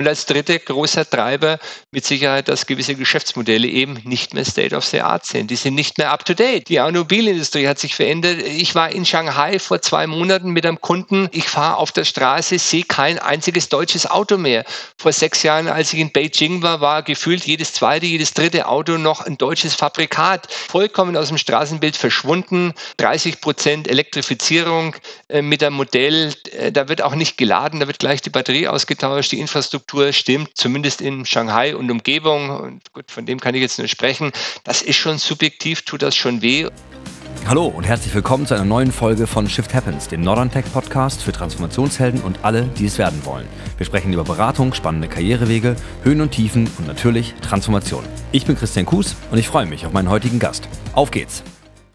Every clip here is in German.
Und als dritter großer Treiber mit Sicherheit, dass gewisse Geschäftsmodelle eben nicht mehr State of the Art sind. Die sind nicht mehr up to date. Die Automobilindustrie hat sich verändert. Ich war in Shanghai vor zwei Monaten mit einem Kunden. Ich fahre auf der Straße, sehe kein einziges deutsches Auto mehr. Vor sechs Jahren, als ich in Beijing war, war gefühlt jedes zweite, jedes dritte Auto noch ein deutsches Fabrikat. Vollkommen aus dem Straßenbild verschwunden. 30 Prozent Elektrifizierung äh, mit einem Modell. Äh, da wird auch nicht geladen, da wird gleich die Batterie ausgetauscht. Die Infrastruktur stimmt, zumindest in Shanghai und Umgebung. Und gut, von dem kann ich jetzt nur sprechen. Das ist schon subjektiv, tut das schon weh. Hallo und herzlich willkommen zu einer neuen Folge von Shift Happens, dem Northern Tech Podcast für Transformationshelden und alle, die es werden wollen. Wir sprechen über Beratung, spannende Karrierewege, Höhen und Tiefen und natürlich Transformation. Ich bin Christian Kues und ich freue mich auf meinen heutigen Gast. Auf geht's!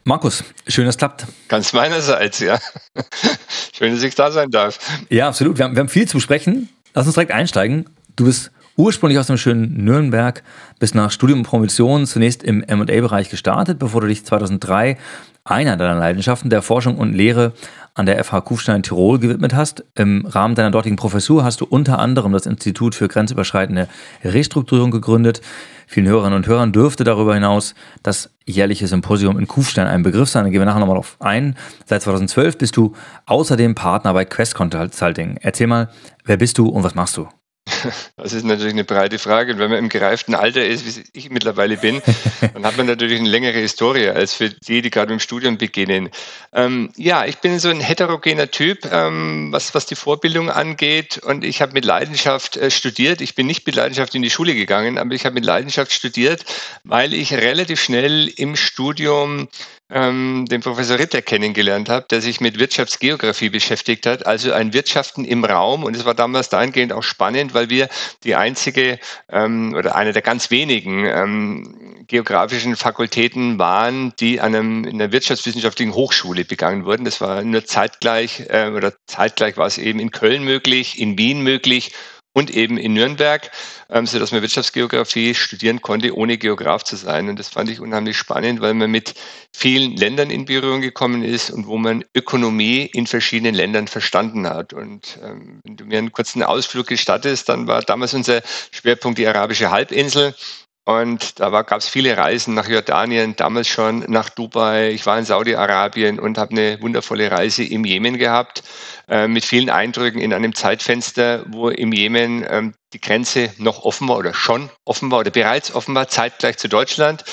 Markus, schön, dass es klappt. Ganz meinerseits, ja. schön, dass ich da sein darf. Ja, absolut. Wir haben, wir haben viel zu besprechen. Lass uns direkt einsteigen. Du bist ursprünglich aus dem schönen Nürnberg, bist nach Studium und Promotion zunächst im M&A-Bereich gestartet, bevor du dich 2003 einer deiner Leidenschaften der Forschung und Lehre an der FH Kufstein Tirol gewidmet hast. Im Rahmen deiner dortigen Professur hast du unter anderem das Institut für grenzüberschreitende Restrukturierung gegründet. Vielen Hörerinnen und Hörern dürfte darüber hinaus das jährliche Symposium in Kufstein ein Begriff sein. Da gehen wir nachher nochmal drauf ein. Seit 2012 bist du außerdem Partner bei Quest Consulting. Erzähl mal, wer bist du und was machst du? Das ist natürlich eine breite Frage. Und wenn man im gereiften Alter ist, wie ich mittlerweile bin, dann hat man natürlich eine längere Historie als für die, die gerade im Studium beginnen. Ähm, ja, ich bin so ein heterogener Typ, ähm, was, was die Vorbildung angeht. Und ich habe mit Leidenschaft äh, studiert. Ich bin nicht mit Leidenschaft in die Schule gegangen, aber ich habe mit Leidenschaft studiert, weil ich relativ schnell im Studium ähm, den Professor Ritter kennengelernt habe, der sich mit Wirtschaftsgeografie beschäftigt hat, also ein Wirtschaften im Raum. Und es war damals dahingehend auch spannend, weil wir die einzige ähm, oder eine der ganz wenigen ähm, geografischen Fakultäten waren, die an einem, in der wirtschaftswissenschaftlichen Hochschule begangen wurden. Das war nur zeitgleich äh, oder zeitgleich war es eben in Köln möglich, in Wien möglich und eben in Nürnberg, ähm, so dass man Wirtschaftsgeografie studieren konnte, ohne Geograf zu sein. Und das fand ich unheimlich spannend, weil man mit vielen Ländern in Berührung gekommen ist und wo man Ökonomie in verschiedenen Ländern verstanden hat. Und ähm, wenn du mir einen kurzen Ausflug gestattest, dann war damals unser Schwerpunkt die arabische Halbinsel. Und da gab es viele Reisen nach Jordanien, damals schon nach Dubai. Ich war in Saudi-Arabien und habe eine wundervolle Reise im Jemen gehabt, äh, mit vielen Eindrücken in einem Zeitfenster, wo im Jemen ähm, die Grenze noch offen war oder schon offen war oder bereits offen war, zeitgleich zu Deutschland.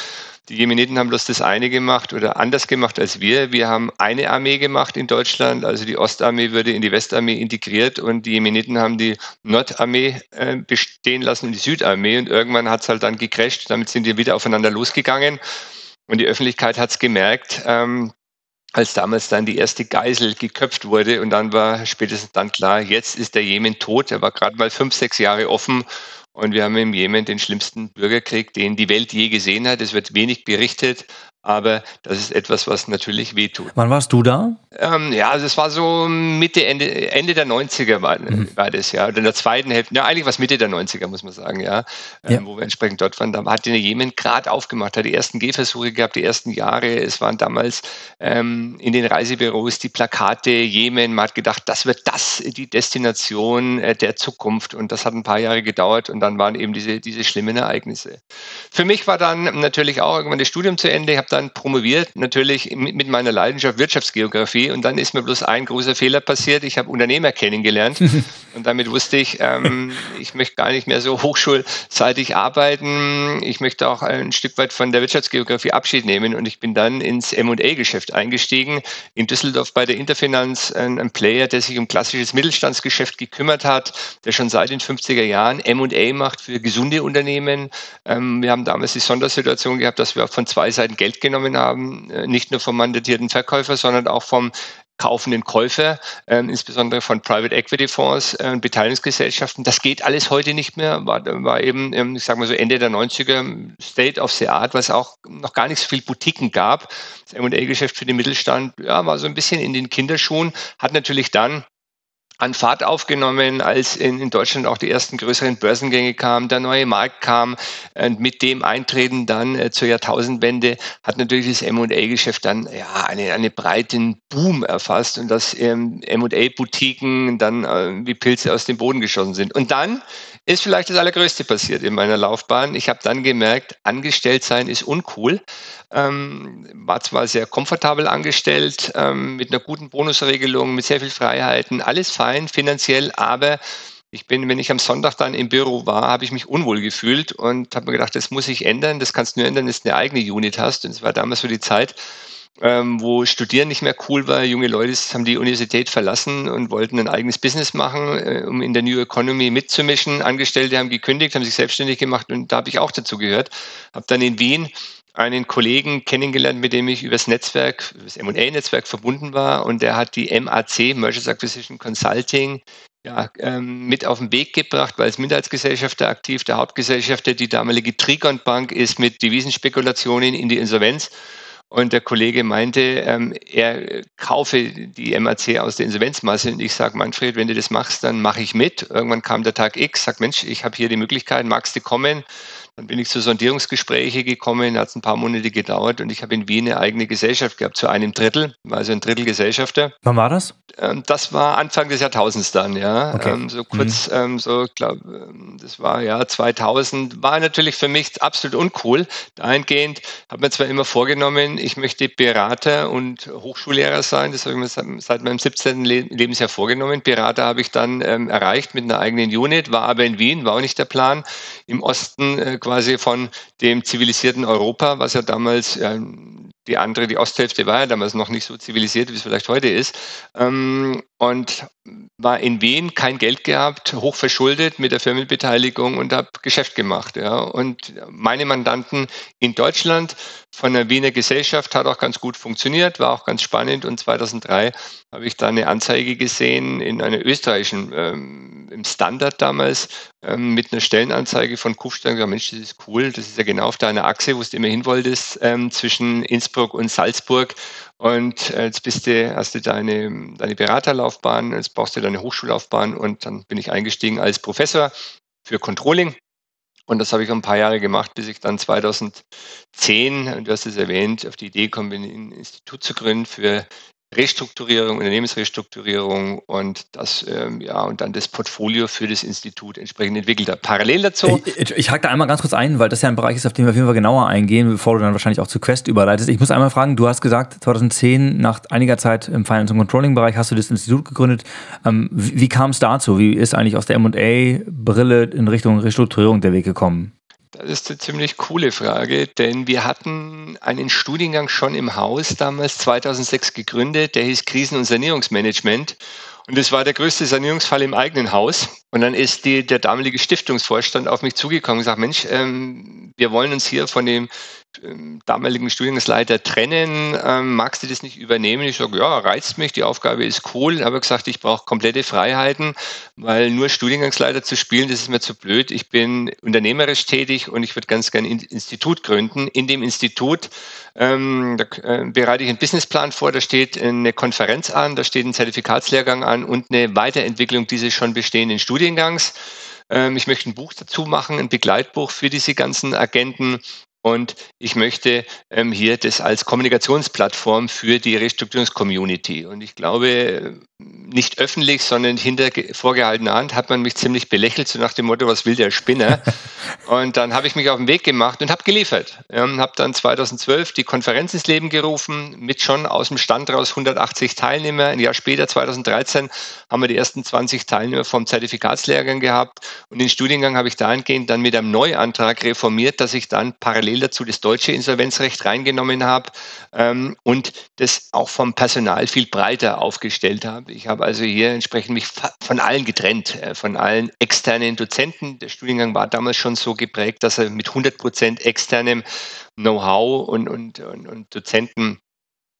Die Jemeniten haben bloß das eine gemacht oder anders gemacht als wir. Wir haben eine Armee gemacht in Deutschland, also die Ostarmee würde in die Westarmee integriert und die Jemeniten haben die Nordarmee äh, bestehen lassen und die Südarmee und irgendwann hat es halt dann gecrasht. Damit sind die wieder aufeinander losgegangen und die Öffentlichkeit hat es gemerkt. Ähm, als damals dann die erste Geisel geköpft wurde und dann war spätestens dann klar, jetzt ist der Jemen tot. Er war gerade mal fünf, sechs Jahre offen und wir haben im Jemen den schlimmsten Bürgerkrieg, den die Welt je gesehen hat. Es wird wenig berichtet, aber das ist etwas, was natürlich wehtut. Wann warst du da? Ähm, ja, also es war so Mitte, Ende, Ende der 90er war, mhm. war das, ja. Oder in der zweiten Hälfte, ja, eigentlich was Mitte der 90er, muss man sagen, ja. Ähm, ja. Wo wir entsprechend dort waren. Da hat der Jemen gerade aufgemacht, hat die ersten Gehversuche gehabt, die ersten Jahre. Es waren damals ähm, in den Reisebüros die Plakate Jemen. Man hat gedacht, das wird das, die Destination äh, der Zukunft. Und das hat ein paar Jahre gedauert und dann waren eben diese, diese schlimmen Ereignisse. Für mich war dann natürlich auch irgendwann das Studium zu Ende. Ich habe dann promoviert, natürlich mit meiner Leidenschaft Wirtschaftsgeografie. Und dann ist mir bloß ein großer Fehler passiert. Ich habe Unternehmer kennengelernt und damit wusste ich, ähm, ich möchte gar nicht mehr so hochschulseitig arbeiten. Ich möchte auch ein Stück weit von der Wirtschaftsgeografie Abschied nehmen. Und ich bin dann ins M&A-Geschäft eingestiegen. In Düsseldorf bei der Interfinanz, ein, ein Player, der sich um klassisches Mittelstandsgeschäft gekümmert hat, der schon seit den 50er Jahren M&A macht für gesunde Unternehmen. Ähm, wir haben damals die Sondersituation gehabt, dass wir von zwei Seiten Geld genommen haben, äh, nicht nur vom mandatierten Verkäufer, sondern auch vom kaufenden Käufer, äh, insbesondere von Private Equity Fonds äh, und Beteiligungsgesellschaften. Das geht alles heute nicht mehr, war, war eben, ähm, ich sage mal so Ende der 90er State of the Art, was auch noch gar nicht so viel Boutiquen gab. Das M&A-Geschäft für den Mittelstand ja, war so ein bisschen in den Kinderschuhen, hat natürlich dann an Fahrt aufgenommen, als in, in, Deutschland auch die ersten größeren Börsengänge kamen, der neue Markt kam und mit dem Eintreten dann äh, zur Jahrtausendwende hat natürlich das M&A-Geschäft dann ja eine, eine breiten Boom erfasst und dass ähm, M&A-Boutiquen dann äh, wie Pilze aus dem Boden geschossen sind. Und dann ist vielleicht das Allergrößte passiert in meiner Laufbahn. Ich habe dann gemerkt, angestellt sein ist uncool. Ähm, war zwar sehr komfortabel angestellt, ähm, mit einer guten Bonusregelung, mit sehr viel Freiheiten, alles fein finanziell, aber ich bin, wenn ich am Sonntag dann im Büro war, habe ich mich unwohl gefühlt und habe mir gedacht, das muss sich ändern. Das kannst du nur ändern, wenn du eine eigene Unit hast. Und es war damals so die Zeit, ähm, wo Studieren nicht mehr cool war. Junge Leute haben die Universität verlassen und wollten ein eigenes Business machen, äh, um in der New Economy mitzumischen. Angestellte haben gekündigt, haben sich selbstständig gemacht und da habe ich auch dazu gehört. Habe dann in Wien einen Kollegen kennengelernt, mit dem ich übers Netzwerk, übers M&A-Netzwerk verbunden war und der hat die MAC, Mergers Acquisition Consulting, ja, ähm, mit auf den Weg gebracht, weil es Minderheitsgesellschafter aktiv, der Hauptgesellschafter, die damalige Trigon Bank ist mit Devisenspekulationen in die Insolvenz und der Kollege meinte, ähm, er kaufe die MAC aus der Insolvenzmasse. Und ich sage, Manfred, wenn du das machst, dann mache ich mit. Irgendwann kam der Tag X, sagt, Mensch, ich habe hier die Möglichkeit, magst du kommen? Dann bin ich zu Sondierungsgespräche gekommen, hat es ein paar Monate gedauert und ich habe in Wien eine eigene Gesellschaft gehabt, zu einem Drittel, also ein Drittel Gesellschafter. Wann war das? Ähm, das war Anfang des Jahrtausends dann, ja. Okay. Ähm, so kurz, mhm. ähm, so, glaube das war ja 2000, war natürlich für mich absolut uncool. Dahingehend habe mir zwar immer vorgenommen, ich möchte Berater und Hochschullehrer sein, das habe ich mir seit meinem 17. Lebensjahr vorgenommen. Berater habe ich dann ähm, erreicht mit einer eigenen Unit, war aber in Wien, war auch nicht der Plan. Im Osten äh, quasi von dem zivilisierten Europa, was ja damals ja, die andere, die Osthälfte war ja damals noch nicht so zivilisiert, wie es vielleicht heute ist. Ähm, und war in Wien, kein Geld gehabt, hoch verschuldet mit der Firmenbeteiligung und habe Geschäft gemacht. Ja. Und meine Mandanten in Deutschland von der Wiener Gesellschaft hat auch ganz gut funktioniert, war auch ganz spannend. Und 2003 habe ich da eine Anzeige gesehen in einer österreichischen, ähm, im Standard damals, ähm, mit einer Stellenanzeige von Kufstein. Gesagt, Mensch, das ist cool, das ist ja genau auf deiner Achse, wo du immer hin wolltest, ähm, zwischen Innsbruck und Salzburg. Und äh, jetzt bist du, hast du deine, deine Beraterlaufbahn, jetzt brauchst du deine Hochschullaufbahn und dann bin ich eingestiegen als Professor für Controlling. Und das habe ich ein paar Jahre gemacht, bis ich dann 2010, du hast es erwähnt, auf die Idee komme, ein Institut zu gründen für Restrukturierung, Unternehmensrestrukturierung und das, ähm, ja, und dann das Portfolio für das Institut entsprechend entwickelt hat. Parallel dazu. Ich, ich, ich hake da einmal ganz kurz ein, weil das ja ein Bereich ist, auf den wir auf jeden Fall genauer eingehen, bevor du dann wahrscheinlich auch zu Quest überleitest. Ich muss einmal fragen, du hast gesagt, 2010, nach einiger Zeit im Finance- und Controlling-Bereich, hast du das Institut gegründet. Ähm, wie, wie kam es dazu? Wie ist eigentlich aus der M&A-Brille in Richtung Restrukturierung der Weg gekommen? Das ist eine ziemlich coole Frage, denn wir hatten einen Studiengang schon im Haus damals 2006 gegründet, der hieß Krisen- und Sanierungsmanagement. Und das war der größte Sanierungsfall im eigenen Haus. Und dann ist die, der damalige Stiftungsvorstand auf mich zugekommen und gesagt, Mensch, ähm, wir wollen uns hier von dem damaligen Studiengangsleiter trennen, ähm, magst du das nicht übernehmen? Ich sage, ja, reizt mich, die Aufgabe ist cool, aber gesagt, ich brauche komplette Freiheiten, weil nur Studiengangsleiter zu spielen, das ist mir zu blöd. Ich bin unternehmerisch tätig und ich würde ganz gerne ein Institut gründen. In dem Institut ähm, da, äh, bereite ich einen Businessplan vor, da steht eine Konferenz an, da steht ein Zertifikatslehrgang an und eine Weiterentwicklung dieses schon bestehenden Studiengangs. Ähm, ich möchte ein Buch dazu machen, ein Begleitbuch für diese ganzen Agenten und ich möchte ähm, hier das als Kommunikationsplattform für die Restrukturierungscommunity. Und ich glaube, nicht öffentlich, sondern hinter vorgehaltener Hand hat man mich ziemlich belächelt, so nach dem Motto, was will der Spinner? und dann habe ich mich auf den Weg gemacht und habe geliefert. Ähm, habe dann 2012 die Konferenz ins Leben gerufen, mit schon aus dem Stand raus 180 Teilnehmer. Ein Jahr später, 2013, haben wir die ersten 20 Teilnehmer vom Zertifikatslehrgang gehabt. Und den Studiengang habe ich dahingehend dann mit einem Neuantrag reformiert, dass ich dann parallel parallel dazu das deutsche Insolvenzrecht reingenommen habe ähm, und das auch vom Personal viel breiter aufgestellt habe. Ich habe also hier entsprechend mich von allen getrennt, äh, von allen externen Dozenten. Der Studiengang war damals schon so geprägt, dass er mit 100 Prozent externem Know-how und, und, und, und Dozenten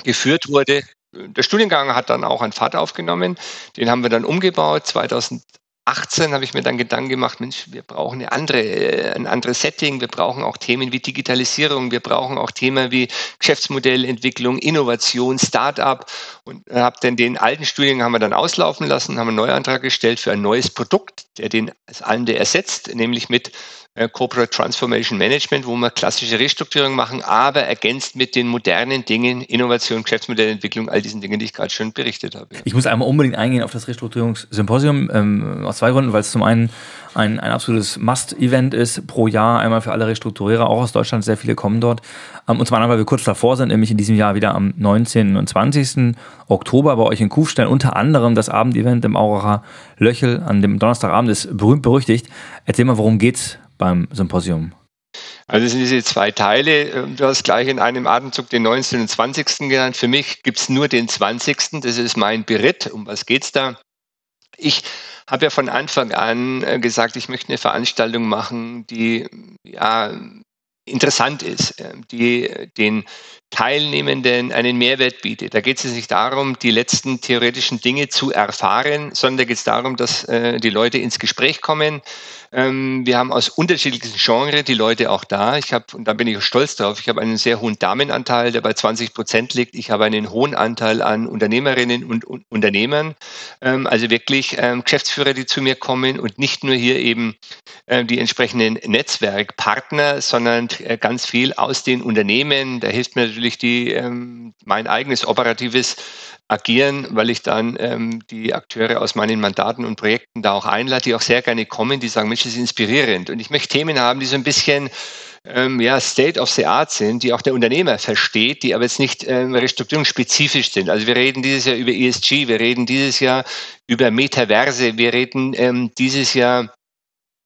geführt wurde. Der Studiengang hat dann auch einen Pfad aufgenommen. Den haben wir dann umgebaut. 2000 18 habe ich mir dann Gedanken gemacht, Mensch, wir brauchen eine andere, äh, ein anderes Setting, wir brauchen auch Themen wie Digitalisierung, wir brauchen auch Themen wie Geschäftsmodellentwicklung, Innovation, Start-up und habe dann den alten Studiengang haben wir dann auslaufen lassen, haben einen Neuantrag gestellt für ein neues Produkt, der den Allende ersetzt, nämlich mit äh, Corporate Transformation Management, wo wir klassische Restrukturierung machen, aber ergänzt mit den modernen Dingen, Innovation, Geschäftsmodellentwicklung, all diesen Dingen, die ich gerade schon berichtet habe. Ich muss einmal unbedingt eingehen auf das Restrukturierungssymposium, ähm, aus zwei Gründen, weil es zum einen ein, ein absolutes Must-Event ist pro Jahr, einmal für alle Restrukturierer, auch aus Deutschland, sehr viele kommen dort. Ähm, und zwar, weil wir kurz davor sind, nämlich in diesem Jahr wieder am 19. und 20. Oktober bei euch in Kufstein, unter anderem das Abendevent im Auracher Löchel an dem Donnerstagabend ist berühmt berüchtigt. Erzähl mal, worum geht's beim Symposium? Also das sind diese zwei Teile. Ähm, du hast gleich in einem Atemzug den 19. und 20. genannt. Für mich gibt es nur den 20. Das ist mein Beritt. Um was geht's da? Ich habe ja von Anfang an äh, gesagt, ich möchte eine Veranstaltung machen, die ja interessant ist, äh, die den Teilnehmenden einen Mehrwert bietet. Da geht es nicht darum, die letzten theoretischen Dinge zu erfahren, sondern da geht es darum, dass äh, die Leute ins Gespräch kommen. Ähm, wir haben aus unterschiedlichen Genres die Leute auch da. Ich habe, und da bin ich auch stolz drauf, ich habe einen sehr hohen Damenanteil, der bei 20 Prozent liegt. Ich habe einen hohen Anteil an Unternehmerinnen und, und Unternehmern. Ähm, also wirklich ähm, Geschäftsführer, die zu mir kommen und nicht nur hier eben äh, die entsprechenden Netzwerkpartner, sondern äh, ganz viel aus den Unternehmen. Da hilft mir natürlich die, ähm, mein eigenes operatives Agieren, weil ich dann ähm, die Akteure aus meinen Mandaten und Projekten da auch einlade, die auch sehr gerne kommen, die sagen, Mensch, das ist inspirierend. Und ich möchte Themen haben, die so ein bisschen ähm, ja, State of the Art sind, die auch der Unternehmer versteht, die aber jetzt nicht ähm, restrukturierungsspezifisch sind. Also wir reden dieses Jahr über ESG, wir reden dieses Jahr über Metaverse, wir reden ähm, dieses Jahr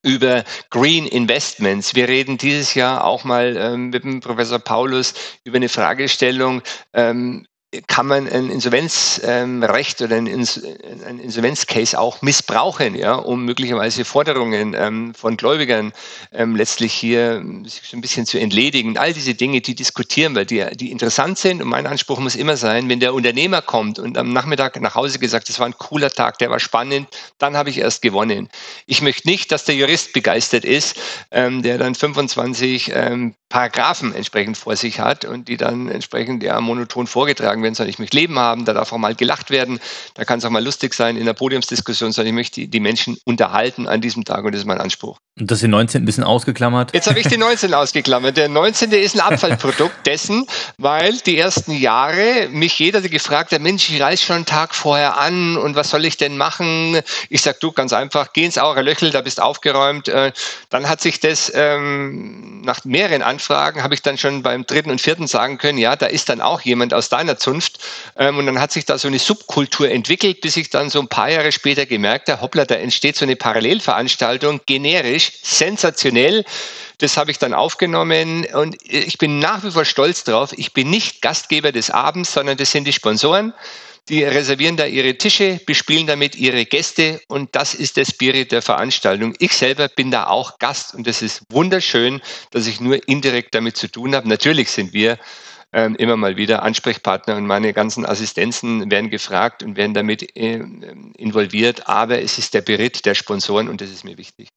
über Green Investments. Wir reden dieses Jahr auch mal ähm, mit dem Professor Paulus über eine Fragestellung, ähm, kann man ein Insolvenzrecht oder ein, Insolvenzcase auch missbrauchen, ja, um möglicherweise Forderungen ähm, von Gläubigern ähm, letztlich hier sich so ein bisschen zu entledigen. All diese Dinge, die diskutieren wir, die, die interessant sind. Und mein Anspruch muss immer sein, wenn der Unternehmer kommt und am Nachmittag nach Hause gesagt, das war ein cooler Tag, der war spannend, dann habe ich erst gewonnen. Ich möchte nicht, dass der Jurist begeistert ist, ähm, der dann 25 ähm, Paragraphen entsprechend vor sich hat und die dann entsprechend ja monoton vorgetragen werden, sondern ich möchte Leben haben, da darf auch mal gelacht werden, da kann es auch mal lustig sein in der Podiumsdiskussion, sondern ich möchte die, die Menschen unterhalten an diesem Tag und das ist mein Anspruch. Und das ist den 19 ein bisschen ausgeklammert? Jetzt habe ich den 19 ausgeklammert. Der 19. ist ein Abfallprodukt dessen, weil die ersten Jahre mich jeder gefragt hat, Mensch, ich reise schon einen Tag vorher an und was soll ich denn machen? Ich sage, du, ganz einfach, geh ins Aure Löchel, da bist aufgeräumt. Äh, dann hat sich das ähm, nach mehreren Anfragen, habe ich dann schon beim dritten und vierten sagen können, ja, da ist dann auch jemand aus deiner Zunft. Ähm, und dann hat sich da so eine Subkultur entwickelt, bis ich dann so ein paar Jahre später gemerkt habe, hoppla, da entsteht so eine Parallelveranstaltung, generisch, sensationell. Das habe ich dann aufgenommen und ich bin nach wie vor stolz drauf. Ich bin nicht Gastgeber des Abends, sondern das sind die Sponsoren. Die reservieren da ihre Tische, bespielen damit ihre Gäste und das ist der Spirit der Veranstaltung. Ich selber bin da auch Gast und das ist wunderschön, dass ich nur indirekt damit zu tun habe. Natürlich sind wir ähm, immer mal wieder Ansprechpartner und meine ganzen Assistenzen werden gefragt und werden damit äh, involviert, aber es ist der Beritt der Sponsoren und das ist mir wichtig.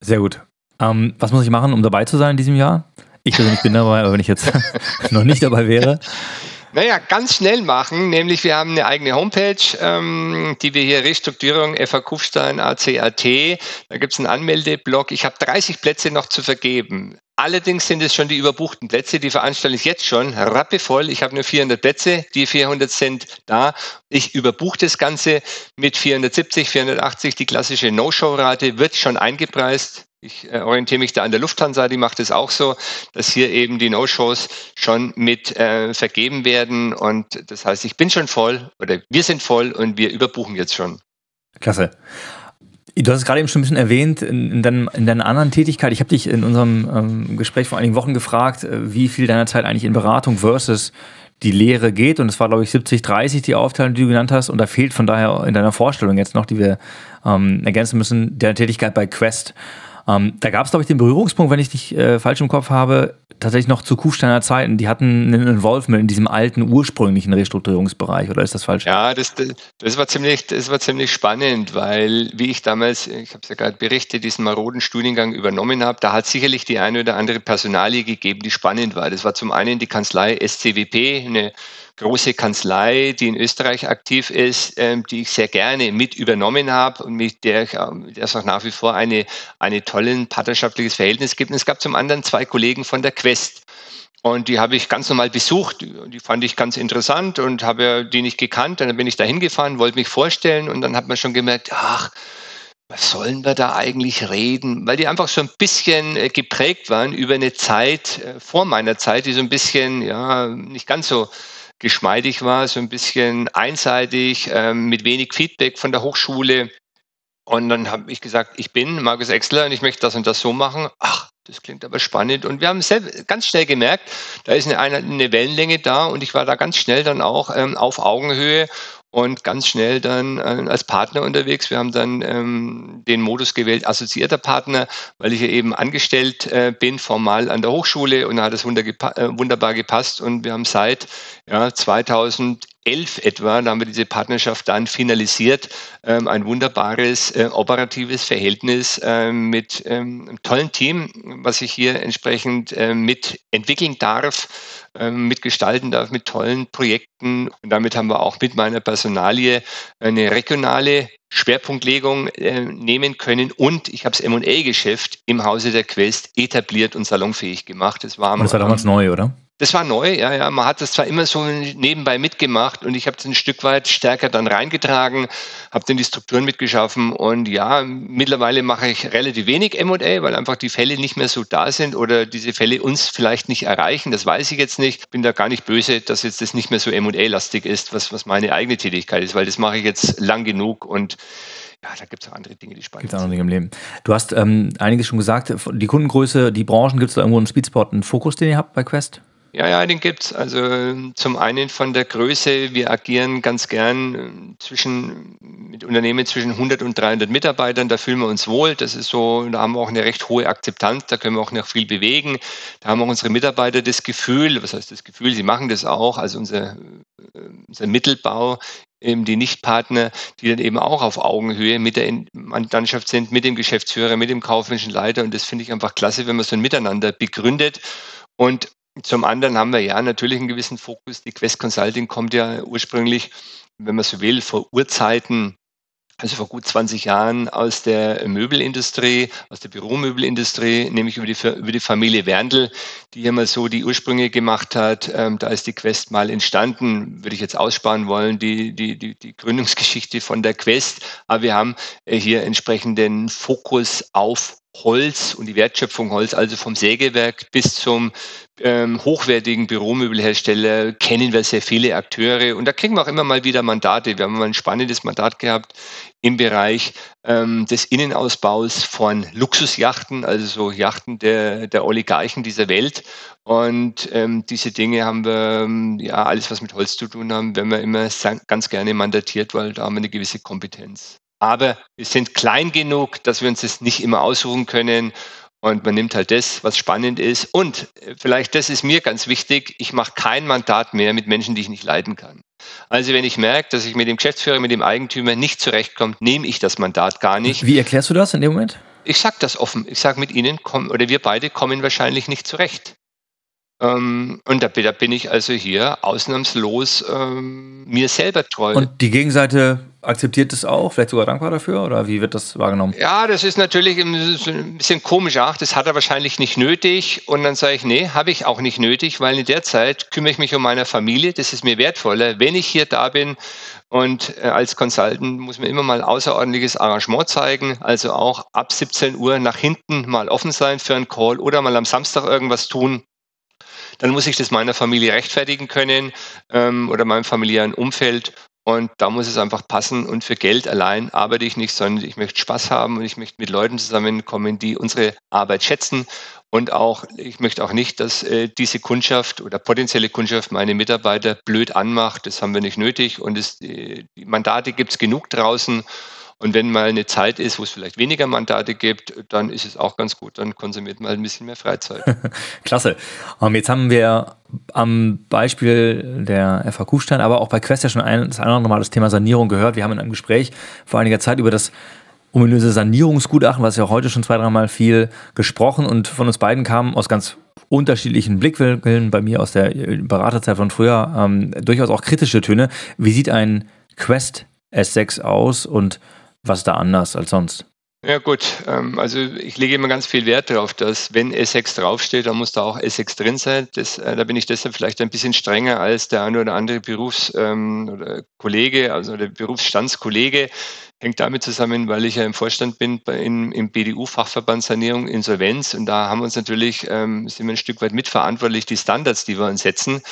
Sehr gut. Ähm, was muss ich machen, um dabei zu sein in diesem Jahr? Ich persönlich bin dabei, aber wenn ich jetzt noch nicht dabei wäre. Naja, ganz schnell machen, nämlich wir haben eine eigene Homepage, ähm, die wir hier Restrukturierung FA Kufstein ACAT. Da gibt es einen Anmeldeblock. Ich habe 30 Plätze noch zu vergeben. Allerdings sind es schon die überbuchten Plätze. Die Veranstaltung ist jetzt schon rappevoll. Ich habe nur 400 Plätze. Die 400 sind da. Ich überbuche das Ganze mit 470, 480. Die klassische No-Show-Rate wird schon eingepreist. Ich äh, orientiere mich da an der Lufthansa, die macht es auch so, dass hier eben die No-Shows schon mit äh, vergeben werden. Und das heißt, ich bin schon voll oder wir sind voll und wir überbuchen jetzt schon. Klasse. Du hast es gerade eben schon ein bisschen erwähnt in, in, deinem, in deiner anderen Tätigkeit. Ich habe dich in unserem ähm, Gespräch vor einigen Wochen gefragt, äh, wie viel deiner Zeit eigentlich in Beratung versus die Lehre geht. Und es war, glaube ich, 70, 30 die Aufteilung, die du genannt hast. Und da fehlt von daher in deiner Vorstellung jetzt noch, die wir ähm, ergänzen müssen, der Tätigkeit bei Quest. Ähm, da gab es, glaube ich, den Berührungspunkt, wenn ich dich äh, falsch im Kopf habe, tatsächlich noch zu Kufsteiner Zeiten. Die hatten einen Involvement in diesem alten ursprünglichen Restrukturierungsbereich, oder ist das falsch? Ja, das, das, war, ziemlich, das war ziemlich spannend, weil, wie ich damals, ich habe es ja gerade berichtet, diesen maroden Studiengang übernommen habe, da hat sicherlich die eine oder andere Personalie gegeben, die spannend war. Das war zum einen die Kanzlei SCWP, eine große Kanzlei, die in Österreich aktiv ist, ähm, die ich sehr gerne mit übernommen habe und mit der, ich, ähm, der es auch nach wie vor eine, eine tolles partnerschaftliches Verhältnis gibt. Und es gab zum anderen zwei Kollegen von der Quest. Und die habe ich ganz normal besucht. Die fand ich ganz interessant und habe die nicht gekannt. Und dann bin ich da hingefahren, wollte mich vorstellen und dann hat man schon gemerkt, ach, was sollen wir da eigentlich reden? Weil die einfach so ein bisschen äh, geprägt waren über eine Zeit äh, vor meiner Zeit, die so ein bisschen, ja, nicht ganz so geschmeidig war, so ein bisschen einseitig, ähm, mit wenig Feedback von der Hochschule. Und dann habe ich gesagt, ich bin Markus Exler und ich möchte das und das so machen. Ach, das klingt aber spannend. Und wir haben ganz schnell gemerkt, da ist eine, eine Wellenlänge da und ich war da ganz schnell dann auch ähm, auf Augenhöhe und ganz schnell dann äh, als Partner unterwegs. Wir haben dann ähm, den Modus gewählt, assoziierter Partner, weil ich ja eben angestellt äh, bin, formal an der Hochschule und da hat es gepa äh, wunderbar gepasst und wir haben seit ja, 2011 etwa, da haben wir diese Partnerschaft dann finalisiert, ähm, ein wunderbares äh, operatives Verhältnis äh, mit ähm, einem tollen Team, was ich hier entsprechend äh, mit entwickeln darf ähm, mitgestalten darf mit tollen Projekten. Und damit haben wir auch mit meiner Personalie eine regionale Schwerpunktlegung äh, nehmen können und ich habe das M&A-Geschäft im Hause der Quest etabliert und salonfähig gemacht. Das war, das war damals neu, oder? Das war neu, ja, ja. Man hat das zwar immer so nebenbei mitgemacht und ich habe es ein Stück weit stärker dann reingetragen, habe dann die Strukturen mitgeschaffen und ja, mittlerweile mache ich relativ wenig M&A, weil einfach die Fälle nicht mehr so da sind oder diese Fälle uns vielleicht nicht erreichen. Das weiß ich jetzt nicht. Bin da gar nicht böse, dass jetzt das nicht mehr so M&A-lastig ist, was, was meine eigene Tätigkeit ist, weil das mache ich jetzt lang genug und ja, da gibt es auch andere Dinge, die spannend gibt's sind. Andere Dinge im Leben. Du hast ähm, einiges schon gesagt. Die Kundengröße, die Branchen, gibt es da irgendwo einen Speedspot, einen Fokus, den ihr habt bei Quest? Ja, ja, den gibt's. Also zum einen von der Größe, wir agieren ganz gern äh, zwischen, mit Unternehmen zwischen 100 und 300 Mitarbeitern, da fühlen wir uns wohl. Das ist so, da haben wir auch eine recht hohe Akzeptanz, da können wir auch noch viel bewegen. Da haben auch unsere Mitarbeiter das Gefühl, was heißt das Gefühl, sie machen das auch, also unser, äh, unser Mittelbau eben die Nichtpartner, die dann eben auch auf Augenhöhe mit der Mandantschaft sind, mit dem Geschäftsführer, mit dem kaufmännischen Leiter. Und das finde ich einfach klasse, wenn man so ein Miteinander begründet. Und zum anderen haben wir ja natürlich einen gewissen Fokus. Die Quest Consulting kommt ja ursprünglich, wenn man so will, vor Urzeiten, also vor gut 20 Jahren aus der Möbelindustrie, aus der Büromöbelindustrie, nämlich über die, über die Familie Werndl, die hier mal so die Ursprünge gemacht hat. Ähm, da ist die Quest mal entstanden, würde ich jetzt aussparen wollen, die, die, die, die Gründungsgeschichte von der Quest. Aber wir haben äh, hier entsprechenden Fokus auf Holz und die Wertschöpfung Holz, also vom Sägewerk bis zum ähm, hochwertigen Büromöbelhersteller, kennen wir sehr viele Akteure und da kriegen wir auch immer mal wieder Mandate. Wir haben mal ein spannendes Mandat gehabt im Bereich ähm, des Innenausbaus von Luxusjachten, also so Yachten der, der Oligarchen dieser Welt. Und ähm, diese Dinge haben wir, ähm, ja, alles was mit Holz zu tun haben, werden wir immer ganz gerne mandatiert, weil da haben wir eine gewisse Kompetenz. Aber wir sind klein genug, dass wir uns das nicht immer aussuchen können. Und man nimmt halt das, was spannend ist. Und äh, vielleicht das ist mir ganz wichtig, ich mache kein Mandat mehr mit Menschen, die ich nicht leiden kann. Also wenn ich merke, dass ich mit dem Geschäftsführer, mit dem Eigentümer nicht zurechtkomme, nehme ich das Mandat gar nicht. Wie erklärst du das in dem Moment? Ich sage das offen. Ich sage, mit Ihnen kommen, oder wir beide kommen wahrscheinlich nicht zurecht. Ähm, und da, da, bin ich also hier ausnahmslos ähm, mir selber treu. Und die Gegenseite akzeptiert es auch, vielleicht sogar dankbar dafür oder wie wird das wahrgenommen? Ja, das ist natürlich ein bisschen komisch. Ach, das hat er wahrscheinlich nicht nötig. Und dann sage ich, nee, habe ich auch nicht nötig, weil in der Zeit kümmere ich mich um meine Familie. Das ist mir wertvoller. Wenn ich hier da bin und äh, als Consultant muss man immer mal außerordentliches Arrangement zeigen. Also auch ab 17 Uhr nach hinten mal offen sein für einen Call oder mal am Samstag irgendwas tun dann muss ich das meiner Familie rechtfertigen können ähm, oder meinem familiären Umfeld. Und da muss es einfach passen. Und für Geld allein arbeite ich nicht, sondern ich möchte Spaß haben und ich möchte mit Leuten zusammenkommen, die unsere Arbeit schätzen. Und auch, ich möchte auch nicht, dass äh, diese Kundschaft oder potenzielle Kundschaft meine Mitarbeiter blöd anmacht. Das haben wir nicht nötig. Und es, die Mandate gibt es genug draußen. Und wenn mal eine Zeit ist, wo es vielleicht weniger Mandate gibt, dann ist es auch ganz gut. Dann konsumiert man halt ein bisschen mehr Freizeit. Klasse. Um, ähm, jetzt haben wir am Beispiel der FAQ-Stein, aber auch bei Quest ja schon ein, das andere Mal das Thema Sanierung gehört. Wir haben in einem Gespräch vor einiger Zeit über das ominöse Sanierungsgutachten, was ja heute schon zwei, dreimal viel gesprochen und von uns beiden kam aus ganz unterschiedlichen Blickwinkeln, bei mir aus der Beraterzeit von früher, ähm, durchaus auch kritische Töne. Wie sieht ein Quest S6 aus und was da anders als sonst? Ja gut, ähm, also ich lege immer ganz viel Wert darauf, dass wenn Essex draufsteht, dann muss da auch Essex drin sein. Das, äh, da bin ich deshalb vielleicht ein bisschen strenger als der eine oder andere Berufs- ähm, oder Kollege, also der Berufsstandskollege. Hängt damit zusammen, weil ich ja im Vorstand bin bei, im BDU-Fachverband Sanierung Insolvenz und da haben wir uns natürlich, ähm, sind wir ein Stück weit mitverantwortlich, die Standards, die wir uns setzen.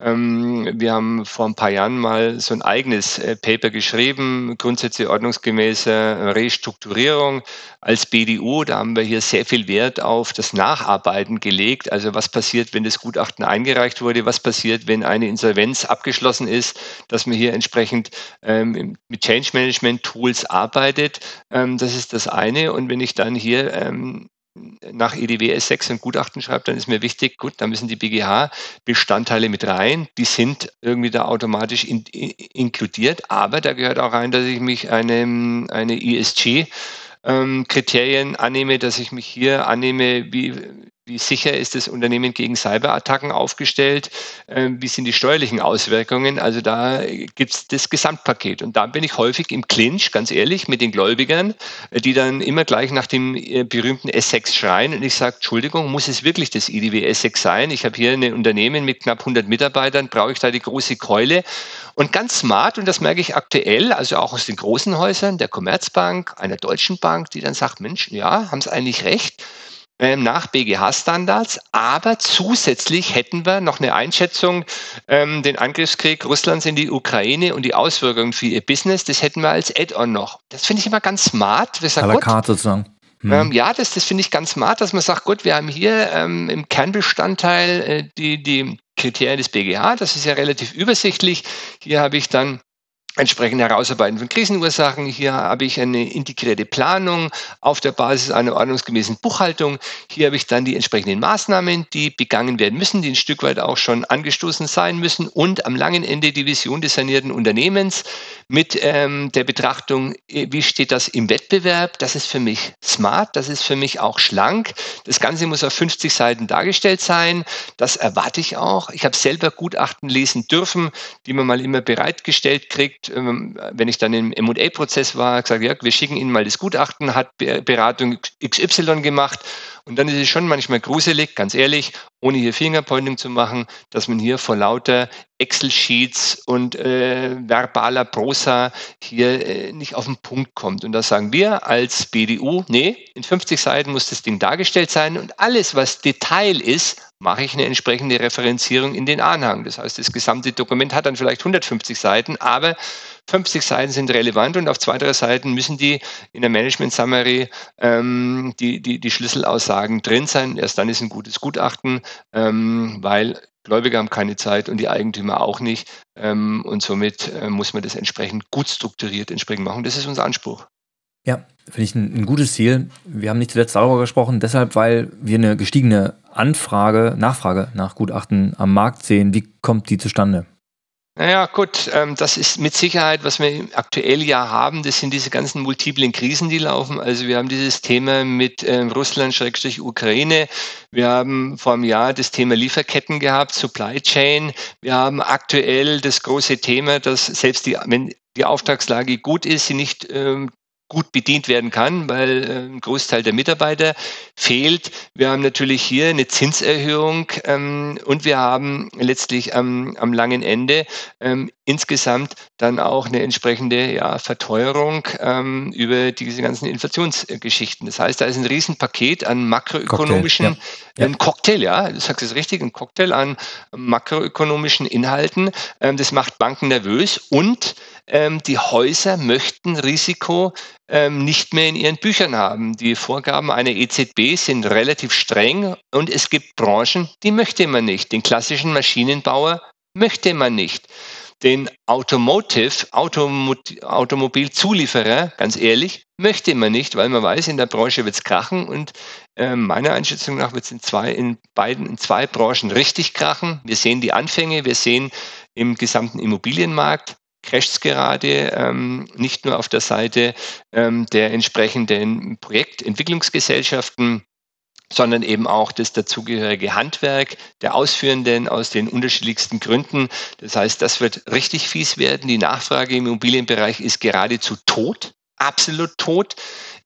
Ähm, wir haben vor ein paar Jahren mal so ein eigenes äh, Paper geschrieben, Grundsätze ordnungsgemäßer Restrukturierung als BDU. Da haben wir hier sehr viel Wert auf das Nacharbeiten gelegt. Also was passiert, wenn das Gutachten eingereicht wurde? Was passiert, wenn eine Insolvenz abgeschlossen ist? Dass man hier entsprechend ähm, mit Change Management Tools arbeitet. Ähm, das ist das eine. Und wenn ich dann hier ähm, nach EDW S6 ein Gutachten schreibt, dann ist mir wichtig, gut, da müssen die BGH-Bestandteile mit rein. Die sind irgendwie da automatisch in, in, inkludiert, aber da gehört auch rein, dass ich mich einem, eine ESG ähm, annehme, dass ich mich hier annehme, wie, wie sicher ist das Unternehmen gegen Cyberattacken aufgestellt? Ähm, wie sind die steuerlichen Auswirkungen? Also da gibt es das Gesamtpaket. Und da bin ich häufig im Clinch, ganz ehrlich, mit den Gläubigern, äh, die dann immer gleich nach dem äh, berühmten S6 schreien. Und ich sage, Entschuldigung, muss es wirklich das IDW S6 sein? Ich habe hier ein Unternehmen mit knapp 100 Mitarbeitern, brauche ich da die große Keule? Und ganz smart, und das merke ich aktuell, also auch aus den großen Häusern, der Commerzbank, einer deutschen Bank, die dann sagt, Mensch, ja, haben Sie eigentlich recht nach BGH-Standards, aber zusätzlich hätten wir noch eine Einschätzung, ähm, den Angriffskrieg Russlands in die Ukraine und die Auswirkungen für ihr Business, das hätten wir als Add-on noch. Das finde ich immer ganz smart. Sagen, à la carte sozusagen. Hm. Ähm, ja, das, das finde ich ganz smart, dass man sagt, gut, wir haben hier ähm, im Kernbestandteil äh, die, die Kriterien des BGH, das ist ja relativ übersichtlich. Hier habe ich dann entsprechend herausarbeiten von Krisenursachen. Hier habe ich eine integrierte Planung auf der Basis einer ordnungsgemäßen Buchhaltung. Hier habe ich dann die entsprechenden Maßnahmen, die begangen werden müssen, die ein Stück weit auch schon angestoßen sein müssen und am langen Ende die Vision des sanierten Unternehmens mit ähm, der Betrachtung, äh, wie steht das im Wettbewerb. Das ist für mich smart, das ist für mich auch schlank. Das Ganze muss auf 50 Seiten dargestellt sein. Das erwarte ich auch. Ich habe selber Gutachten lesen dürfen, die man mal immer bereitgestellt kriegt ähm, wenn ich dann im M&A-Prozess war, gesagt, ja, wir schicken Ihnen mal das Gutachten, hat Beratung XY gemacht und dann ist es schon manchmal gruselig, ganz ehrlich, ohne hier Fingerpointing zu machen, dass man hier vor lauter Excel-Sheets und äh, verbaler Prosa hier äh, nicht auf den Punkt kommt. Und da sagen wir als BDU, nee, in 50 Seiten muss das Ding dargestellt sein und alles, was Detail ist, mache ich eine entsprechende Referenzierung in den Anhang. Das heißt, das gesamte Dokument hat dann vielleicht 150 Seiten, aber 50 Seiten sind relevant und auf zwei, drei Seiten müssen die in der Management Summary ähm, die, die, die Schlüsselaussagen drin sein. Erst dann ist ein gutes Gutachten, ähm, weil Gläubiger haben keine Zeit und die Eigentümer auch nicht. Ähm, und somit äh, muss man das entsprechend gut strukturiert entsprechend machen. Das ist unser Anspruch. Ja, finde ich ein, ein, gutes Ziel. Wir haben nicht zuletzt darüber gesprochen, deshalb, weil wir eine gestiegene Anfrage, Nachfrage nach Gutachten am Markt sehen. Wie kommt die zustande? Naja, gut, ähm, das ist mit Sicherheit, was wir aktuell ja haben, das sind diese ganzen multiplen Krisen, die laufen. Also wir haben dieses Thema mit ähm, Russland, Schrägstrich Ukraine. Wir haben vor einem Jahr das Thema Lieferketten gehabt, Supply Chain. Wir haben aktuell das große Thema, dass selbst die, wenn die Auftragslage gut ist, sie nicht ähm, gut bedient werden kann, weil äh, ein Großteil der Mitarbeiter fehlt. Wir haben natürlich hier eine Zinserhöhung ähm, und wir haben letztlich am, am langen Ende ähm, insgesamt dann auch eine entsprechende ja, Verteuerung ähm, über diese ganzen Inflationsgeschichten. Das heißt, da ist ein Riesenpaket an makroökonomischen, Cocktail, ja. ein Cocktail, ja, du sagst es richtig, ein Cocktail an makroökonomischen Inhalten. Ähm, das macht Banken nervös und ähm, die Häuser möchten Risiko ähm, nicht mehr in ihren Büchern haben. Die Vorgaben einer EZB sind relativ streng und es gibt Branchen, die möchte man nicht. Den klassischen Maschinenbauer möchte man nicht. Den Automotive, Automot Automobilzulieferer, ganz ehrlich, möchte man nicht, weil man weiß, in der Branche wird es krachen und äh, meiner Einschätzung nach wird es in zwei, in beiden, in zwei Branchen richtig krachen. Wir sehen die Anfänge, wir sehen im gesamten Immobilienmarkt, crasht gerade, ähm, nicht nur auf der Seite ähm, der entsprechenden Projektentwicklungsgesellschaften, sondern eben auch das dazugehörige Handwerk der Ausführenden aus den unterschiedlichsten Gründen. Das heißt, das wird richtig fies werden. Die Nachfrage im Immobilienbereich ist geradezu tot, absolut tot.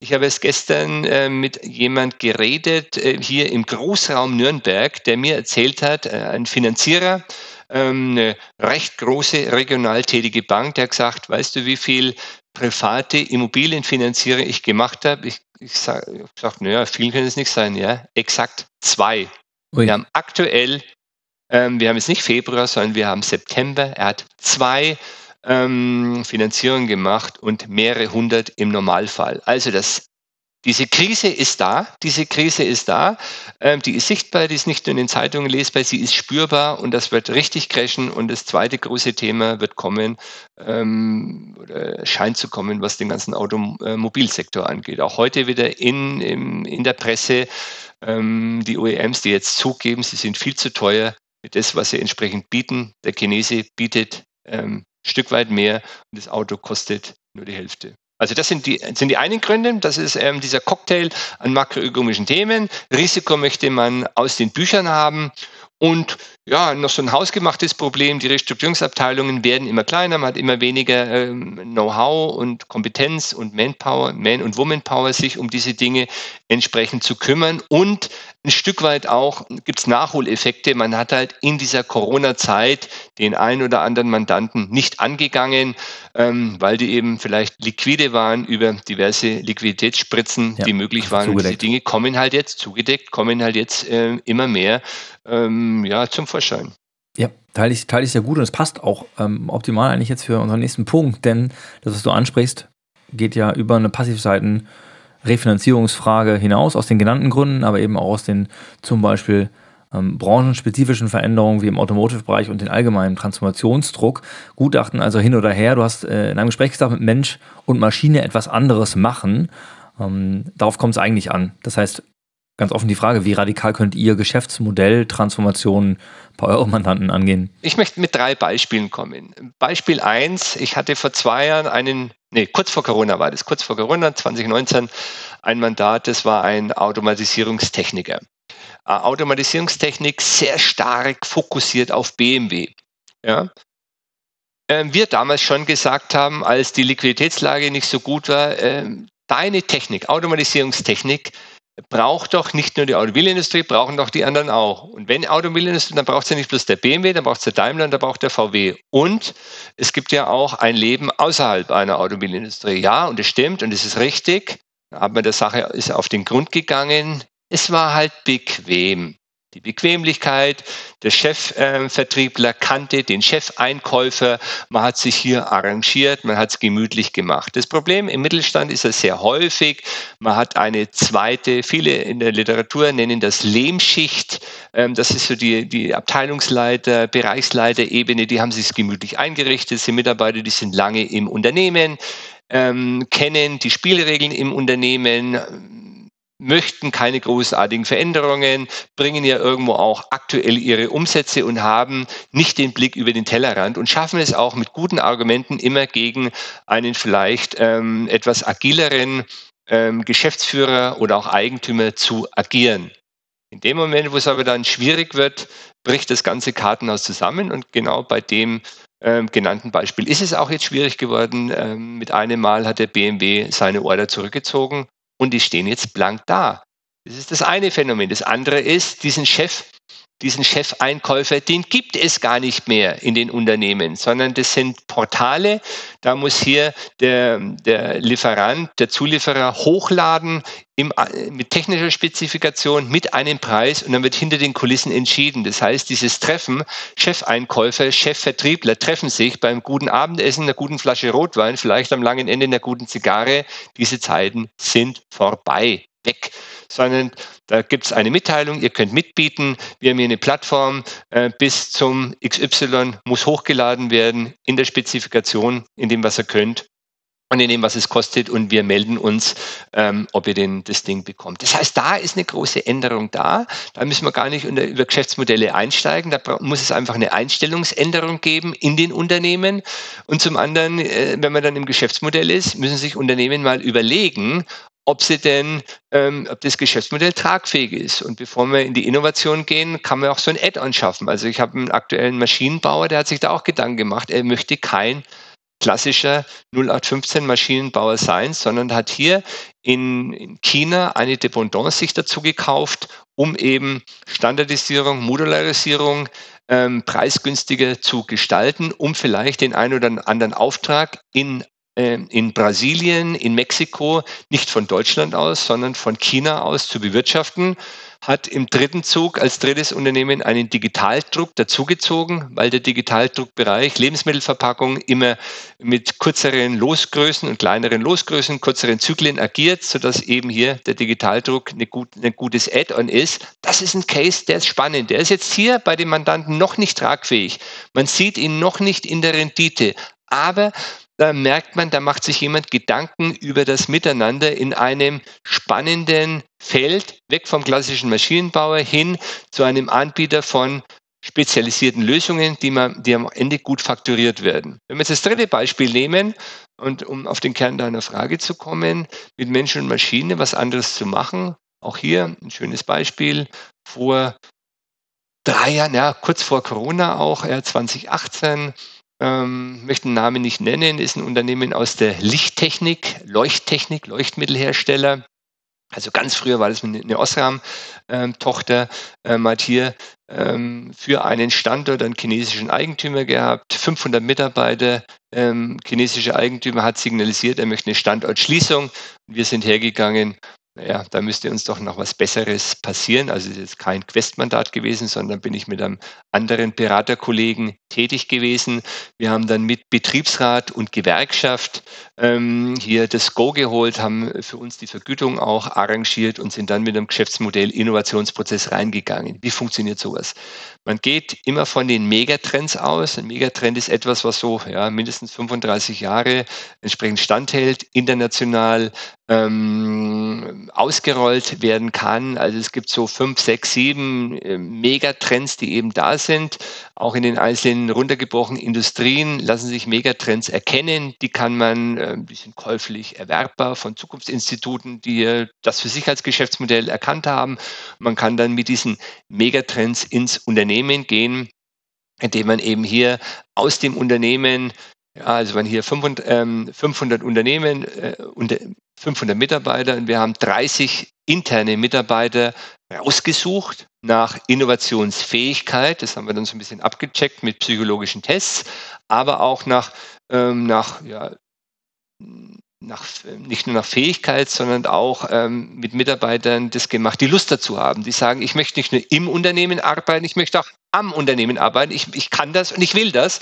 Ich habe erst gestern äh, mit jemand geredet äh, hier im Großraum Nürnberg, der mir erzählt hat, äh, ein Finanzierer, ähm, eine recht große regional tätige Bank, der hat gesagt, weißt du, wie viel private Immobilienfinanzierung ich gemacht habe? Ich, ich sage, sag, naja, viel kann es nicht sein, ja. Exakt zwei. Ui. Wir haben aktuell, ähm, wir haben jetzt nicht Februar, sondern wir haben September. Er hat zwei ähm, Finanzierungen gemacht und mehrere hundert im Normalfall. Also das diese Krise ist da, diese Krise ist da, ähm, die ist sichtbar, die ist nicht nur in den Zeitungen lesbar, sie ist spürbar und das wird richtig crashen. Und das zweite große Thema wird kommen, ähm, oder scheint zu kommen, was den ganzen Automobilsektor angeht. Auch heute wieder in, in, in der Presse ähm, die OEMs, die jetzt zugeben, sie sind viel zu teuer mit das, was sie entsprechend bieten. Der Chinese bietet ähm, ein Stück weit mehr und das Auto kostet nur die Hälfte. Also das sind die, sind die einen Gründe. Das ist ähm, dieser Cocktail an makroökonomischen Themen. Risiko möchte man aus den Büchern haben. Und ja, noch so ein hausgemachtes Problem. Die Restrukturierungsabteilungen werden immer kleiner, man hat immer weniger ähm, Know-how und Kompetenz und Manpower, Man- und Womanpower, sich um diese Dinge entsprechend zu kümmern. Und ein Stück weit auch gibt es Nachholeffekte. Man hat halt in dieser Corona-Zeit den einen oder anderen Mandanten nicht angegangen, ähm, weil die eben vielleicht liquide waren über diverse Liquiditätsspritzen, ja, die möglich waren. Und diese Dinge kommen halt jetzt zugedeckt, kommen halt jetzt äh, immer mehr ähm, ja, zum Vorschein. Ja, teile ich, teile ich sehr gut und es passt auch ähm, optimal eigentlich jetzt für unseren nächsten Punkt, denn das, was du ansprichst, geht ja über eine Passivseiten- Refinanzierungsfrage hinaus, aus den genannten Gründen, aber eben auch aus den zum Beispiel ähm, branchenspezifischen Veränderungen wie im Automotive-Bereich und den allgemeinen Transformationsdruck. Gutachten also hin oder her. Du hast äh, in einem Gespräch gesagt, mit Mensch und Maschine etwas anderes machen. Ähm, darauf kommt es eigentlich an. Das heißt, ganz offen die Frage, wie radikal könnt ihr Geschäftsmodell, Transformationen bei euren Mandanten angehen? Ich möchte mit drei Beispielen kommen. Beispiel eins: ich hatte vor zwei Jahren einen nee, kurz vor Corona war das, kurz vor Corona 2019 ein Mandat, das war ein Automatisierungstechniker. Äh, Automatisierungstechnik sehr stark fokussiert auf BMW. Ja. Ähm, wir damals schon gesagt haben, als die Liquiditätslage nicht so gut war, ähm, deine Technik, Automatisierungstechnik, braucht doch nicht nur die Automobilindustrie, brauchen doch die anderen auch. Und wenn Automobilindustrie, dann braucht es ja nicht bloß der BMW, dann braucht es der Daimler dann braucht der VW. Und es gibt ja auch ein Leben außerhalb einer Automobilindustrie. Ja, und es stimmt und es ist richtig. Man der Sache ist auf den Grund gegangen. Es war halt bequem. Die Bequemlichkeit, der Chefvertriebler kannte den Chefeinkäufer, man hat sich hier arrangiert, man hat es gemütlich gemacht. Das Problem im Mittelstand ist ja sehr häufig, man hat eine zweite, viele in der Literatur nennen das Lehmschicht, ähm, das ist so die, die Abteilungsleiter, Bereichsleiterebene, die haben sich gemütlich eingerichtet, sind Mitarbeiter, die sind lange im Unternehmen, ähm, kennen die Spielregeln im Unternehmen, möchten keine großartigen Veränderungen, bringen ja irgendwo auch aktuell ihre Umsätze und haben nicht den Blick über den Tellerrand und schaffen es auch mit guten Argumenten immer gegen einen vielleicht ähm, etwas agileren ähm, Geschäftsführer oder auch Eigentümer zu agieren. In dem Moment, wo es aber dann schwierig wird, bricht das ganze Kartenhaus zusammen und genau bei dem ähm, genannten Beispiel ist es auch jetzt schwierig geworden. Ähm, mit einem Mal hat der BMW seine Order zurückgezogen und die stehen jetzt blank da. Das ist das eine Phänomen. Das andere ist, diesen Chef, diesen Chefeinkäufer, den gibt es gar nicht mehr in den Unternehmen, sondern das sind Portale. Da muss hier der, der Lieferant, der Zulieferer hochladen im, mit technischer Spezifikation, mit einem Preis und dann wird hinter den Kulissen entschieden. Das heißt, dieses Treffen, Chefeinkäufer, Chefvertriebler treffen sich beim guten Abendessen, einer guten Flasche Rotwein, vielleicht am langen Ende einer guten Zigarre. Diese Zeiten sind vorbei, weg sondern da gibt es eine Mitteilung, ihr könnt mitbieten. Wir haben hier eine Plattform, äh, bis zum XY muss hochgeladen werden in der Spezifikation, in dem, was ihr könnt und in dem, was es kostet und wir melden uns, ähm, ob ihr denn das Ding bekommt. Das heißt, da ist eine große Änderung da. Da müssen wir gar nicht unter, über Geschäftsmodelle einsteigen. Da muss es einfach eine Einstellungsänderung geben in den Unternehmen. Und zum anderen, äh, wenn man dann im Geschäftsmodell ist, müssen sich Unternehmen mal überlegen, ob sie denn, ähm, ob das Geschäftsmodell tragfähig ist. Und bevor wir in die Innovation gehen, kann man auch so ein Add-on schaffen. Also ich habe einen aktuellen Maschinenbauer, der hat sich da auch Gedanken gemacht. Er möchte kein klassischer 0815 Maschinenbauer sein, sondern hat hier in, in China eine Dependance sich dazu gekauft, um eben Standardisierung, Modularisierung ähm, preisgünstiger zu gestalten, um vielleicht den einen oder anderen Auftrag in in Brasilien, in Mexiko, nicht von Deutschland aus, sondern von China aus zu bewirtschaften, hat im dritten Zug als drittes Unternehmen einen Digitaldruck dazugezogen, weil der Digitaldruckbereich Lebensmittelverpackung immer mit kürzeren Losgrößen und kleineren Losgrößen, kürzeren Zyklen agiert, sodass eben hier der Digitaldruck eine gut, ein gutes Add-on ist. Das ist ein Case, der ist spannend. Der ist jetzt hier bei den Mandanten noch nicht tragfähig. Man sieht ihn noch nicht in der Rendite. Aber da merkt man, da macht sich jemand Gedanken über das Miteinander in einem spannenden Feld, weg vom klassischen Maschinenbauer hin zu einem Anbieter von spezialisierten Lösungen, die, man, die am Ende gut fakturiert werden. Wenn wir jetzt das dritte Beispiel nehmen und um auf den Kern deiner Frage zu kommen, mit Menschen und Maschine was anderes zu machen, auch hier ein schönes Beispiel vor drei Jahren, ja, kurz vor Corona auch, ja, 2018, ähm, möchte den Namen nicht nennen, ist ein Unternehmen aus der Lichttechnik, Leuchttechnik, Leuchtmittelhersteller. Also ganz früher war das eine Osram-Tochter, ähm, hat hier ähm, für einen Standort einen chinesischen Eigentümer gehabt, 500 Mitarbeiter. Ähm, chinesische Eigentümer hat signalisiert, er möchte eine Standortschließung. Wir sind hergegangen, naja, da müsste uns doch noch was Besseres passieren. Also es ist kein Questmandat gewesen, sondern bin ich mit einem anderen Beraterkollegen tätig gewesen. Wir haben dann mit Betriebsrat und Gewerkschaft ähm, hier das Go geholt, haben für uns die Vergütung auch arrangiert und sind dann mit einem Geschäftsmodell Innovationsprozess reingegangen. Wie funktioniert sowas? Man geht immer von den Megatrends aus. Ein Megatrend ist etwas, was so ja, mindestens 35 Jahre entsprechend standhält, international ähm, ausgerollt werden kann. Also es gibt so fünf, sechs, sieben äh, Megatrends, die eben da sind. Auch in den einzelnen runtergebrochenen Industrien lassen sich Megatrends erkennen. Die kann man, äh, die sind käuflich erwerbbar von Zukunftsinstituten, die das für sich als Geschäftsmodell erkannt haben. Man kann dann mit diesen Megatrends ins Unternehmen gehen, indem man eben hier aus dem Unternehmen ja, also wenn hier 500, ähm, 500 Unternehmen äh, und 500 Mitarbeiter und wir haben 30 interne Mitarbeiter rausgesucht nach Innovationsfähigkeit. Das haben wir dann so ein bisschen abgecheckt mit psychologischen Tests, aber auch nach, ähm, nach ja, nach, nicht nur nach Fähigkeit, sondern auch ähm, mit Mitarbeitern das gemacht, die Lust dazu haben. Die sagen, ich möchte nicht nur im Unternehmen arbeiten, ich möchte auch am Unternehmen arbeiten. Ich, ich kann das und ich will das.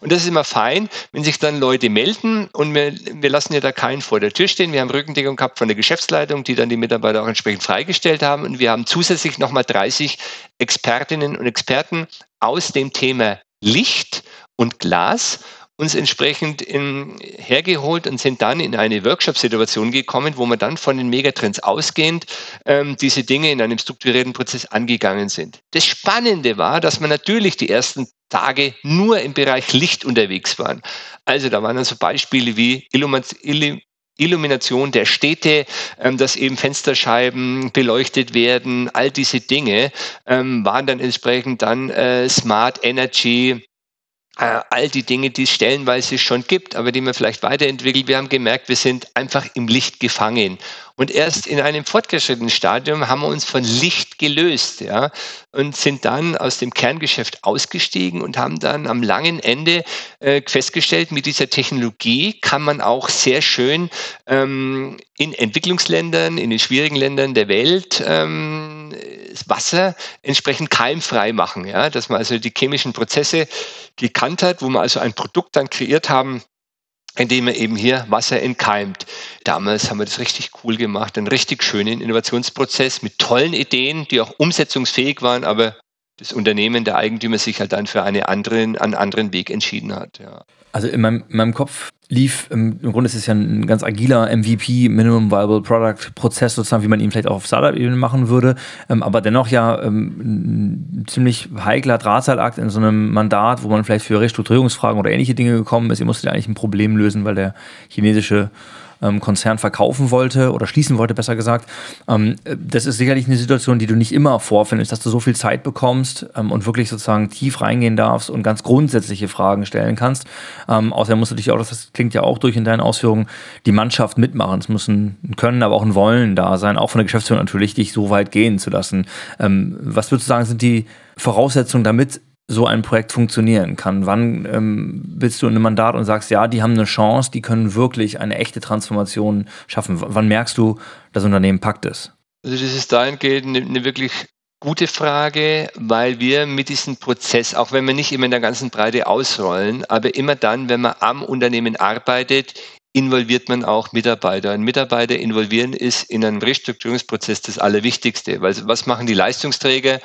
Und das ist immer fein, wenn sich dann Leute melden und wir, wir lassen ja da keinen vor der Tür stehen. Wir haben Rückendeckung gehabt von der Geschäftsleitung, die dann die Mitarbeiter auch entsprechend freigestellt haben. Und wir haben zusätzlich nochmal 30 Expertinnen und Experten aus dem Thema Licht und Glas uns entsprechend in, hergeholt und sind dann in eine Workshop-Situation gekommen, wo wir dann von den Megatrends ausgehend ähm, diese Dinge in einem strukturierten Prozess angegangen sind. Das Spannende war, dass wir natürlich die ersten Tage nur im Bereich Licht unterwegs waren. Also da waren dann so Beispiele wie Illumination der Städte, ähm, dass eben Fensterscheiben beleuchtet werden, all diese Dinge ähm, waren dann entsprechend dann äh, Smart Energy, all die Dinge, die es stellenweise schon gibt, aber die man vielleicht weiterentwickelt. Wir haben gemerkt, wir sind einfach im Licht gefangen. Und erst in einem fortgeschrittenen Stadium haben wir uns von Licht gelöst, ja, und sind dann aus dem Kerngeschäft ausgestiegen und haben dann am langen Ende äh, festgestellt, mit dieser Technologie kann man auch sehr schön ähm, in Entwicklungsländern, in den schwierigen Ländern der Welt ähm, Wasser entsprechend keimfrei machen, ja, dass man also die chemischen Prozesse gekannt hat, wo man also ein Produkt dann kreiert haben, indem er eben hier Wasser entkeimt. Damals haben wir das richtig cool gemacht, einen richtig schönen Innovationsprozess mit tollen Ideen, die auch umsetzungsfähig waren, aber das Unternehmen, der Eigentümer sich halt dann für eine anderen, einen anderen Weg entschieden hat. Ja. Also in meinem, in meinem Kopf lief, im, im Grunde ist es ja ein ganz agiler MVP, Minimum Viable Product Prozess sozusagen, wie man ihn vielleicht auch auf Startup-Ebene machen würde, ähm, aber dennoch ja ähm, ein ziemlich heikler Drahtseilakt in so einem Mandat, wo man vielleicht für Restrukturierungsfragen oder ähnliche Dinge gekommen ist. Ihr musstet ja eigentlich ein Problem lösen, weil der chinesische ähm, Konzern verkaufen wollte oder schließen wollte, besser gesagt. Ähm, das ist sicherlich eine Situation, die du nicht immer vorfindest, dass du so viel Zeit bekommst ähm, und wirklich sozusagen tief reingehen darfst und ganz grundsätzliche Fragen stellen kannst. Ähm, außerdem musst du dich auch, das klingt ja auch durch in deinen Ausführungen, die Mannschaft mitmachen. Es muss ein Können, aber auch ein Wollen da sein, auch von der Geschäftsführung natürlich, dich so weit gehen zu lassen. Ähm, was würdest du sagen, sind die Voraussetzungen, damit so ein Projekt funktionieren kann? Wann ähm, bist du in einem Mandat und sagst, ja, die haben eine Chance, die können wirklich eine echte Transformation schaffen? W wann merkst du, das Unternehmen packt es? Also das ist dahingehend eine, eine wirklich gute Frage, weil wir mit diesem Prozess, auch wenn wir nicht immer in der ganzen Breite ausrollen, aber immer dann, wenn man am Unternehmen arbeitet, involviert man auch Mitarbeiter. Und Mitarbeiter involvieren ist in einem Restrukturierungsprozess das Allerwichtigste, weil was machen die Leistungsträger?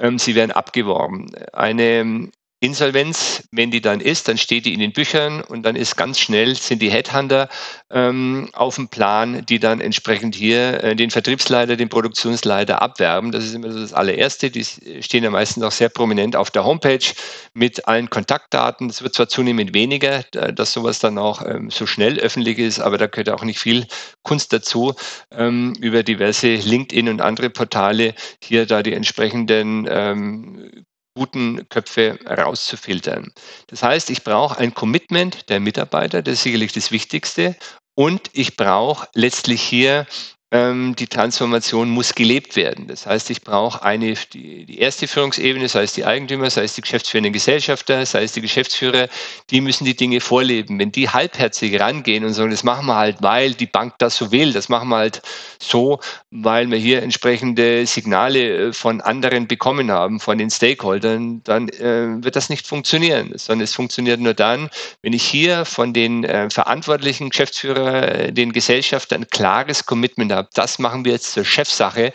Ähm, sie werden abgeworben. Eine Insolvenz, wenn die dann ist, dann steht die in den Büchern und dann ist ganz schnell, sind die Headhunter ähm, auf dem Plan, die dann entsprechend hier äh, den Vertriebsleiter, den Produktionsleiter abwerben. Das ist immer so das allererste. Die stehen ja meistens auch sehr prominent auf der Homepage mit allen Kontaktdaten. Es wird zwar zunehmend weniger, dass sowas dann auch ähm, so schnell öffentlich ist, aber da gehört auch nicht viel Kunst dazu, ähm, über diverse LinkedIn und andere Portale hier da die entsprechenden ähm, guten Köpfe rauszufiltern. Das heißt, ich brauche ein Commitment der Mitarbeiter, das ist sicherlich das Wichtigste. Und ich brauche letztlich hier die Transformation muss gelebt werden. Das heißt, ich brauche eine, die, die erste Führungsebene, sei es die Eigentümer, sei es die geschäftsführenden Gesellschafter, sei es die Geschäftsführer, die müssen die Dinge vorleben. Wenn die halbherzig rangehen und sagen, das machen wir halt, weil die Bank das so will, das machen wir halt so, weil wir hier entsprechende Signale äh, von anderen bekommen haben, von den Stakeholdern, dann äh, wird das nicht funktionieren, sondern es funktioniert nur dann, wenn ich hier von den äh, verantwortlichen Geschäftsführer, äh, den Gesellschaftern ein klares Commitment habe, das machen wir jetzt zur Chefsache,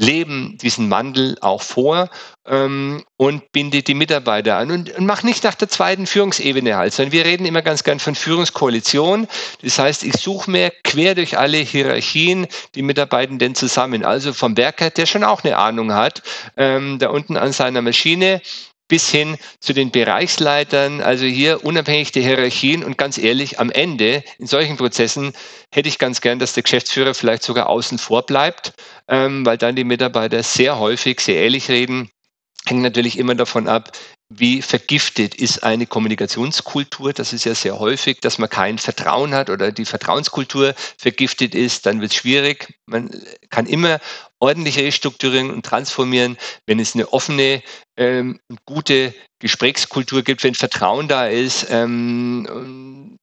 leben diesen Wandel auch vor ähm, und binde die Mitarbeiter an und, und mach nicht nach der zweiten Führungsebene halt, sondern wir reden immer ganz gern von Führungskoalition. Das heißt, ich suche mir quer durch alle Hierarchien die Mitarbeitenden zusammen. Also vom Werker, der schon auch eine Ahnung hat, ähm, da unten an seiner Maschine, bis hin zu den Bereichsleitern, also hier unabhängig der Hierarchien und ganz ehrlich, am Ende in solchen Prozessen hätte ich ganz gern, dass der Geschäftsführer vielleicht sogar außen vor bleibt, ähm, weil dann die Mitarbeiter sehr häufig sehr ehrlich reden. Hängt natürlich immer davon ab, wie vergiftet ist eine Kommunikationskultur. Das ist ja sehr häufig, dass man kein Vertrauen hat oder die Vertrauenskultur vergiftet ist. Dann wird es schwierig. Man kann immer ordentlich restrukturieren und transformieren, wenn es eine offene ähm, gute Gesprächskultur gibt, wenn Vertrauen da ist. Ähm,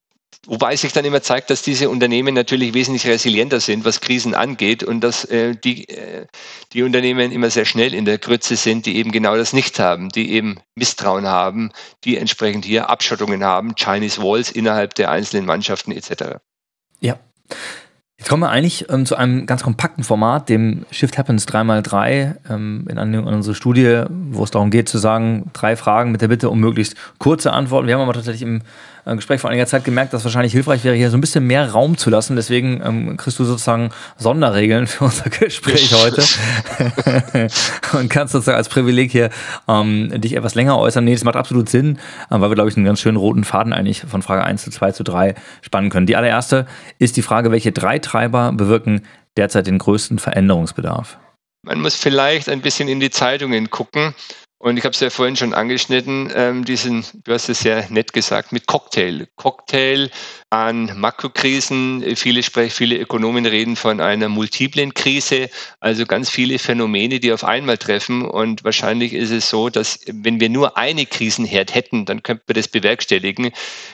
Wobei sich dann immer zeigt, dass diese Unternehmen natürlich wesentlich resilienter sind, was Krisen angeht und dass äh, die, äh, die Unternehmen immer sehr schnell in der Grütze sind, die eben genau das nicht haben, die eben Misstrauen haben, die entsprechend hier Abschottungen haben, Chinese Walls innerhalb der einzelnen Mannschaften etc. Ja. Jetzt kommen wir eigentlich ähm, zu einem ganz kompakten Format, dem Shift Happens 3x3, ähm, in, an unsere Studie, wo es darum geht zu sagen, drei Fragen mit der Bitte um möglichst kurze Antworten. Wir haben aber tatsächlich im Gespräch vor einiger Zeit gemerkt, dass wahrscheinlich hilfreich wäre, hier so ein bisschen mehr Raum zu lassen. Deswegen ähm, kriegst du sozusagen Sonderregeln für unser Gespräch heute und kannst sozusagen als Privileg hier ähm, dich etwas länger äußern. Nee, das macht absolut Sinn, äh, weil wir, glaube ich, einen ganz schönen roten Faden eigentlich von Frage 1 zu 2 zu 3 spannen können. Die allererste ist die Frage, welche drei Treiber bewirken derzeit den größten Veränderungsbedarf? Man muss vielleicht ein bisschen in die Zeitungen gucken und ich habe es ja vorhin schon angeschnitten, ähm, diesen, du hast es sehr nett gesagt, mit Cocktail. Cocktail an Makrokrisen. Viele sprechen, viele Ökonomen reden von einer multiplen Krise, also ganz viele Phänomene, die auf einmal treffen. Und wahrscheinlich ist es so, dass wenn wir nur eine Krisenherd hätten, dann könnten wir das bewerkstelligen.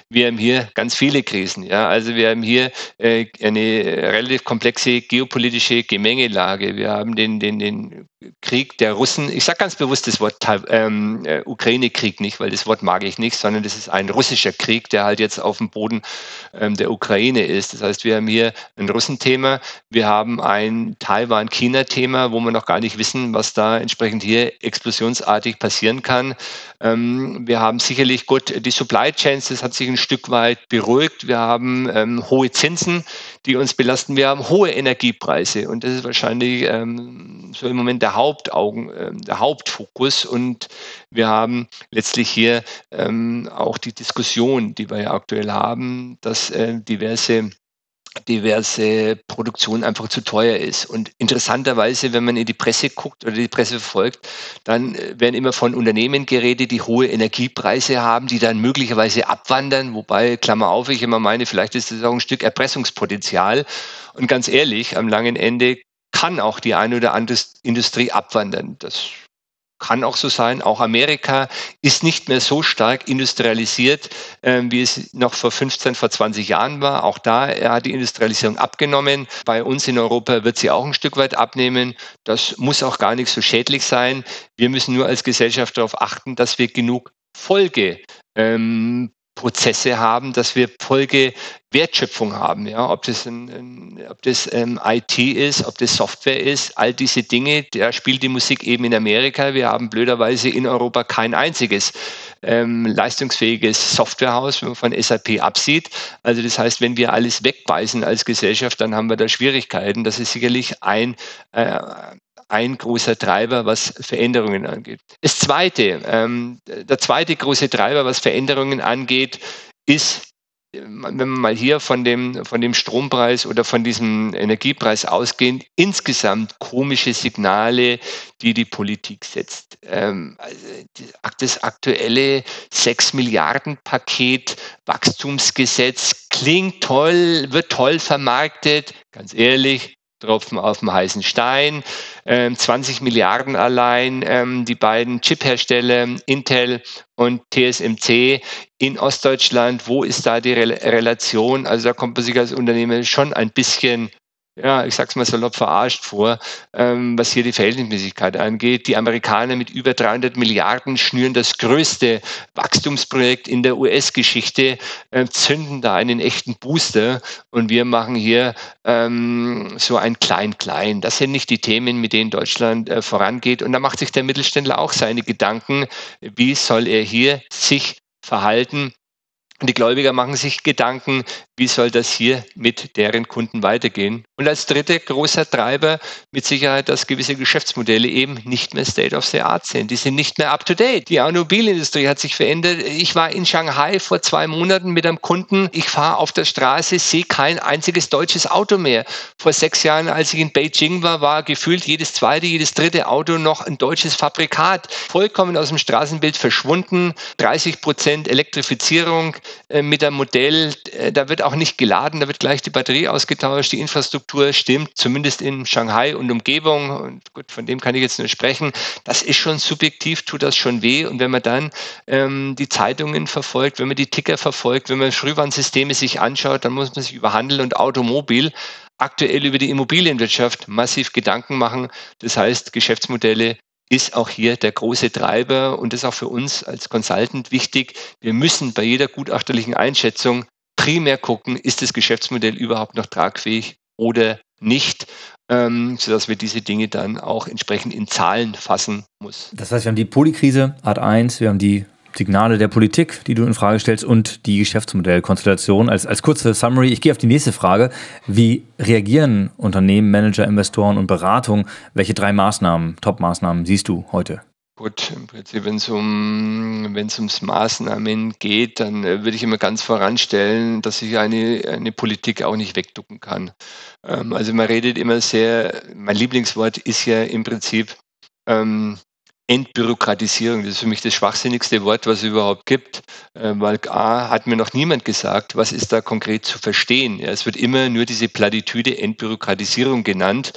Wir haben hier ganz viele Krisen. Ja, also wir haben hier äh, eine relativ komplexe geopolitische Gemengelage. Wir haben den, den, den Krieg der Russen. Ich sage ganz bewusst das Wort ähm, äh, Ukraine-Krieg nicht, weil das Wort mag ich nicht, sondern das ist ein russischer Krieg, der halt jetzt auf dem Boden der Ukraine ist. Das heißt, wir haben hier ein Russenthema, wir haben ein Taiwan-China-Thema, wo wir noch gar nicht wissen, was da entsprechend hier explosionsartig passieren kann. Ähm, wir haben sicherlich gut die Supply Chains, das hat sich ein Stück weit beruhigt. Wir haben ähm, hohe Zinsen, die uns belasten. Wir haben hohe Energiepreise und das ist wahrscheinlich ähm, so im Moment der Hauptaugen, der Hauptfokus. Und wir haben letztlich hier ähm, auch die Diskussion, die wir ja aktuell haben, dass äh, diverse diverse Produktion einfach zu teuer ist. Und interessanterweise, wenn man in die Presse guckt oder die Presse verfolgt, dann äh, werden immer von Unternehmen geredet, die hohe Energiepreise haben, die dann möglicherweise abwandern. Wobei, Klammer auf, ich immer meine, vielleicht ist das auch ein Stück Erpressungspotenzial. Und ganz ehrlich, am langen Ende kann auch die eine oder andere Industrie abwandern. Das kann auch so sein. Auch Amerika ist nicht mehr so stark industrialisiert, äh, wie es noch vor 15, vor 20 Jahren war. Auch da hat die Industrialisierung abgenommen. Bei uns in Europa wird sie auch ein Stück weit abnehmen. Das muss auch gar nicht so schädlich sein. Wir müssen nur als Gesellschaft darauf achten, dass wir genug Folge ähm, Prozesse haben, dass wir Folge Wertschöpfung haben, ja, ob das, ein, ob das ähm, IT ist, ob das Software ist, all diese Dinge, da spielt die Musik eben in Amerika. Wir haben blöderweise in Europa kein einziges ähm, leistungsfähiges Softwarehaus, wenn man von SAP absieht. Also das heißt, wenn wir alles wegbeißen als Gesellschaft, dann haben wir da Schwierigkeiten. Das ist sicherlich ein, äh, ein großer Treiber, was Veränderungen angeht. Das zweite, ähm, der zweite große Treiber, was Veränderungen angeht, ist wenn man mal hier von dem, von dem Strompreis oder von diesem Energiepreis ausgehen, insgesamt komische Signale, die die Politik setzt. Ähm, also das aktuelle 6 Milliarden Paket Wachstumsgesetz klingt toll, wird toll vermarktet. Ganz ehrlich, Tropfen auf dem heißen Stein. 20 ähm, Milliarden allein. Ähm, die beiden Chip-Hersteller Intel und TSMC in Ostdeutschland. Wo ist da die Relation? Also da kommt man sich als Unternehmen schon ein bisschen ja, ich sag's mal salopp verarscht vor, ähm, was hier die Verhältnismäßigkeit angeht. Die Amerikaner mit über 300 Milliarden schnüren das größte Wachstumsprojekt in der US-Geschichte, äh, zünden da einen echten Booster und wir machen hier ähm, so ein Klein-Klein. Das sind nicht die Themen, mit denen Deutschland äh, vorangeht. Und da macht sich der Mittelständler auch seine Gedanken, wie soll er hier sich verhalten und die Gläubiger machen sich Gedanken, wie soll das hier mit deren Kunden weitergehen. Und als dritter großer Treiber mit Sicherheit, dass gewisse Geschäftsmodelle eben nicht mehr State of the Art sind. Die sind nicht mehr up to date. Die Automobilindustrie hat sich verändert. Ich war in Shanghai vor zwei Monaten mit einem Kunden. Ich fahre auf der Straße, sehe kein einziges deutsches Auto mehr. Vor sechs Jahren, als ich in Beijing war, war gefühlt jedes zweite, jedes dritte Auto noch ein deutsches Fabrikat. Vollkommen aus dem Straßenbild verschwunden. 30 Prozent Elektrifizierung. Äh, mit einem Modell, äh, da wird auch nicht geladen, da wird gleich die Batterie ausgetauscht, die Infrastruktur stimmt, zumindest in Shanghai und Umgebung. Und gut, von dem kann ich jetzt nur sprechen. Das ist schon subjektiv, tut das schon weh. Und wenn man dann ähm, die Zeitungen verfolgt, wenn man die Ticker verfolgt, wenn man Frühwarnsysteme sich anschaut, dann muss man sich über Handel und Automobil aktuell über die Immobilienwirtschaft massiv Gedanken machen. Das heißt, Geschäftsmodelle ist auch hier der große Treiber und ist auch für uns als Consultant wichtig. Wir müssen bei jeder gutachterlichen Einschätzung primär gucken, ist das Geschäftsmodell überhaupt noch tragfähig oder nicht, ähm, sodass wir diese Dinge dann auch entsprechend in Zahlen fassen muss. Das heißt, wir haben die Polykrise Art 1, wir haben die Signale der Politik, die du in Frage stellst und die Geschäftsmodellkonstellation. Als, als kurze Summary, ich gehe auf die nächste Frage. Wie reagieren Unternehmen, Manager, Investoren und Beratung? Welche drei Maßnahmen, Top-Maßnahmen siehst du heute? Gut, im Prinzip, wenn es um, ums Maßnahmen geht, dann äh, würde ich immer ganz voranstellen, dass sich eine, eine Politik auch nicht wegducken kann. Ähm, also man redet immer sehr, mein Lieblingswort ist ja im Prinzip ähm, Entbürokratisierung, das ist für mich das schwachsinnigste Wort, was es überhaupt gibt, äh, weil A hat mir noch niemand gesagt, was ist da konkret zu verstehen. Ja, es wird immer nur diese Platitüde Entbürokratisierung genannt.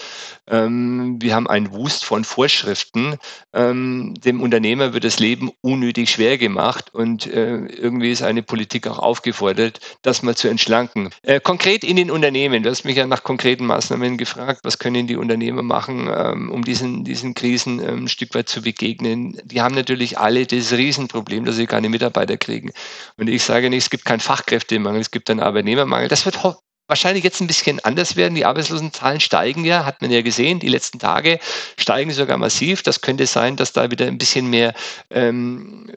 Ähm, wir haben einen Wust von Vorschriften. Ähm, dem Unternehmer wird das Leben unnötig schwer gemacht und äh, irgendwie ist eine Politik auch aufgefordert, das mal zu entschlanken. Äh, konkret in den Unternehmen, du hast mich ja nach konkreten Maßnahmen gefragt, was können die Unternehmer machen, ähm, um diesen, diesen Krisen ähm, ein Stück weit zu begegnen. Die haben natürlich alle das Riesenproblem, dass sie keine Mitarbeiter kriegen. Und ich sage nicht, es gibt keinen Fachkräftemangel, es gibt einen Arbeitnehmermangel. Das wird wahrscheinlich jetzt ein bisschen anders werden. Die Arbeitslosenzahlen steigen ja, hat man ja gesehen. Die letzten Tage steigen sogar massiv. Das könnte sein, dass da wieder ein bisschen mehr ähm,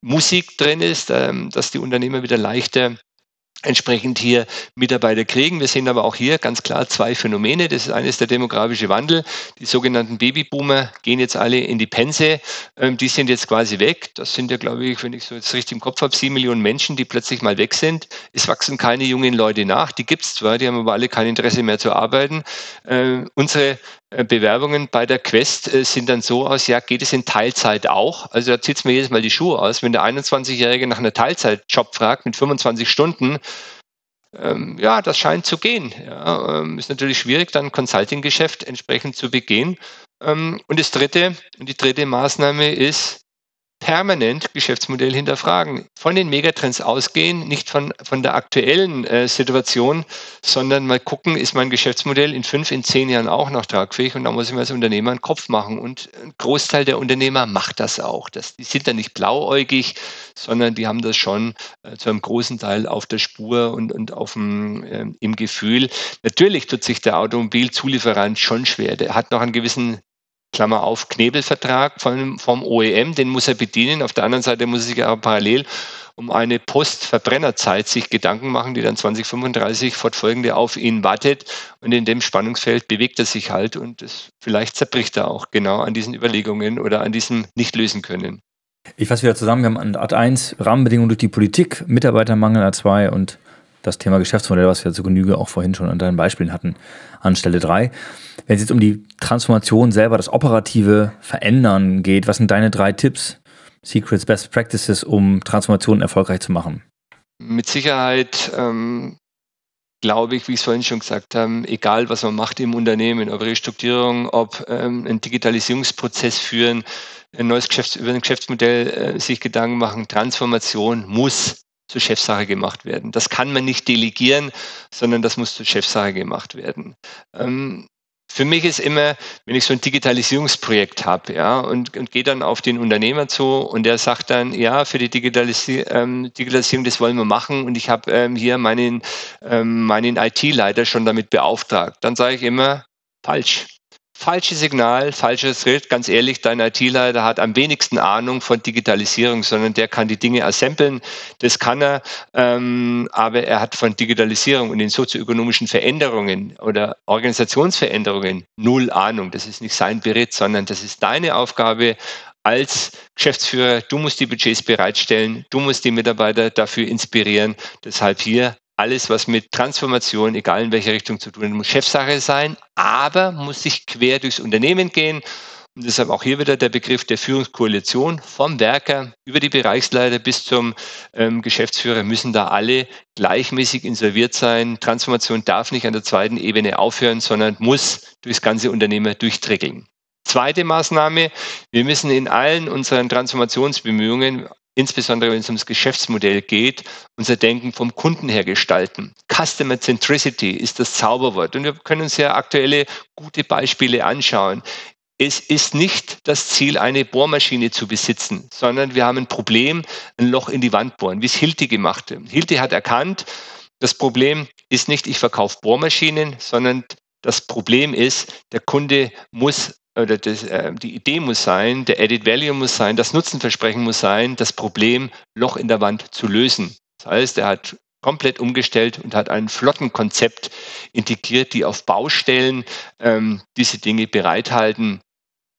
Musik drin ist, ähm, dass die Unternehmer wieder leichter entsprechend hier Mitarbeiter kriegen. Wir sehen aber auch hier ganz klar zwei Phänomene. Das ist eines der demografische Wandel. Die sogenannten Babyboomer gehen jetzt alle in die Pense. Ähm, die sind jetzt quasi weg. Das sind ja, glaube ich, wenn ich so jetzt richtig im Kopf habe, sieben Millionen Menschen, die plötzlich mal weg sind. Es wachsen keine jungen Leute nach. Die gibt es zwar, die haben aber alle kein Interesse mehr zu arbeiten. Äh, unsere Bewerbungen bei der Quest äh, sind dann so aus, ja, geht es in Teilzeit auch? Also da zieht es mir jedes Mal die Schuhe aus. Wenn der 21-Jährige nach einer Teilzeitjob fragt mit 25 Stunden, ähm, ja, das scheint zu gehen. Ja, ähm, ist natürlich schwierig, dann Consulting-Geschäft entsprechend zu begehen. Ähm, und das dritte, die dritte Maßnahme ist, permanent Geschäftsmodell hinterfragen. Von den Megatrends ausgehen, nicht von, von der aktuellen äh, Situation, sondern mal gucken, ist mein Geschäftsmodell in fünf, in zehn Jahren auch noch tragfähig? Und da muss ich mir als Unternehmer einen Kopf machen. Und ein Großteil der Unternehmer macht das auch. Das, die sind da nicht blauäugig, sondern die haben das schon äh, zu einem großen Teil auf der Spur und, und auf dem, äh, im Gefühl. Natürlich tut sich der Automobilzulieferant schon schwer. Der hat noch einen gewissen Klammer auf, Knebelvertrag vom, vom OEM, den muss er bedienen. Auf der anderen Seite muss er sich aber parallel um eine Postverbrennerzeit sich Gedanken machen, die dann 2035 fortfolgende auf ihn wartet. Und in dem Spannungsfeld bewegt er sich halt und das, vielleicht zerbricht er auch genau an diesen Überlegungen oder an diesem nicht lösen können. Ich fasse wieder zusammen. Wir haben an Art 1 Rahmenbedingungen durch die Politik, Mitarbeitermangel Art 2 und das Thema Geschäftsmodell, was wir zu Genüge auch vorhin schon an deinen Beispielen hatten, an Stelle 3. Wenn es jetzt um die Transformation selber, das operative Verändern geht, was sind deine drei Tipps, Secrets, Best Practices, um Transformationen erfolgreich zu machen? Mit Sicherheit ähm, glaube ich, wie ich es vorhin schon gesagt habe, egal was man macht im Unternehmen, ob Restrukturierung, ob ähm, einen Digitalisierungsprozess führen, ein neues Geschäfts über ein Geschäftsmodell äh, sich Gedanken machen, Transformation muss zur Chefsache gemacht werden. Das kann man nicht delegieren, sondern das muss zur Chefsache gemacht werden. Ähm, für mich ist immer, wenn ich so ein Digitalisierungsprojekt habe, ja, und, und gehe dann auf den Unternehmer zu und der sagt dann, ja, für die Digitalisi ähm, Digitalisierung, das wollen wir machen und ich habe ähm, hier meinen, ähm, meinen IT-Leiter schon damit beauftragt, dann sage ich immer, falsch falsches Signal, falsches Schritt. Ganz ehrlich, dein IT-Leiter hat am wenigsten Ahnung von Digitalisierung, sondern der kann die Dinge assemblen. Das kann er, ähm, aber er hat von Digitalisierung und den sozioökonomischen Veränderungen oder Organisationsveränderungen null Ahnung. Das ist nicht sein Beritt, sondern das ist deine Aufgabe als Geschäftsführer. Du musst die Budgets bereitstellen, du musst die Mitarbeiter dafür inspirieren. Deshalb hier alles, was mit Transformation, egal in welche Richtung zu tun, muss Chefsache sein, aber muss sich quer durchs Unternehmen gehen. Und deshalb auch hier wieder der Begriff der Führungskoalition vom Werker über die Bereichsleiter bis zum ähm, Geschäftsführer müssen da alle gleichmäßig insolviert sein. Transformation darf nicht an der zweiten Ebene aufhören, sondern muss durchs ganze Unternehmen durchtrickeln. Zweite Maßnahme, wir müssen in allen unseren Transformationsbemühungen insbesondere wenn es ums Geschäftsmodell geht, unser Denken vom Kunden her gestalten. Customer Centricity ist das Zauberwort. Und wir können uns ja aktuelle gute Beispiele anschauen. Es ist nicht das Ziel, eine Bohrmaschine zu besitzen, sondern wir haben ein Problem, ein Loch in die Wand bohren, wie es Hilti gemacht hat. Hilti hat erkannt, das Problem ist nicht, ich verkaufe Bohrmaschinen, sondern das Problem ist, der Kunde muss oder das, äh, die Idee muss sein, der Added Value muss sein, das Nutzenversprechen muss sein, das Problem Loch in der Wand zu lösen. Das heißt, er hat komplett umgestellt und hat ein Flottenkonzept integriert, die auf Baustellen ähm, diese Dinge bereithalten,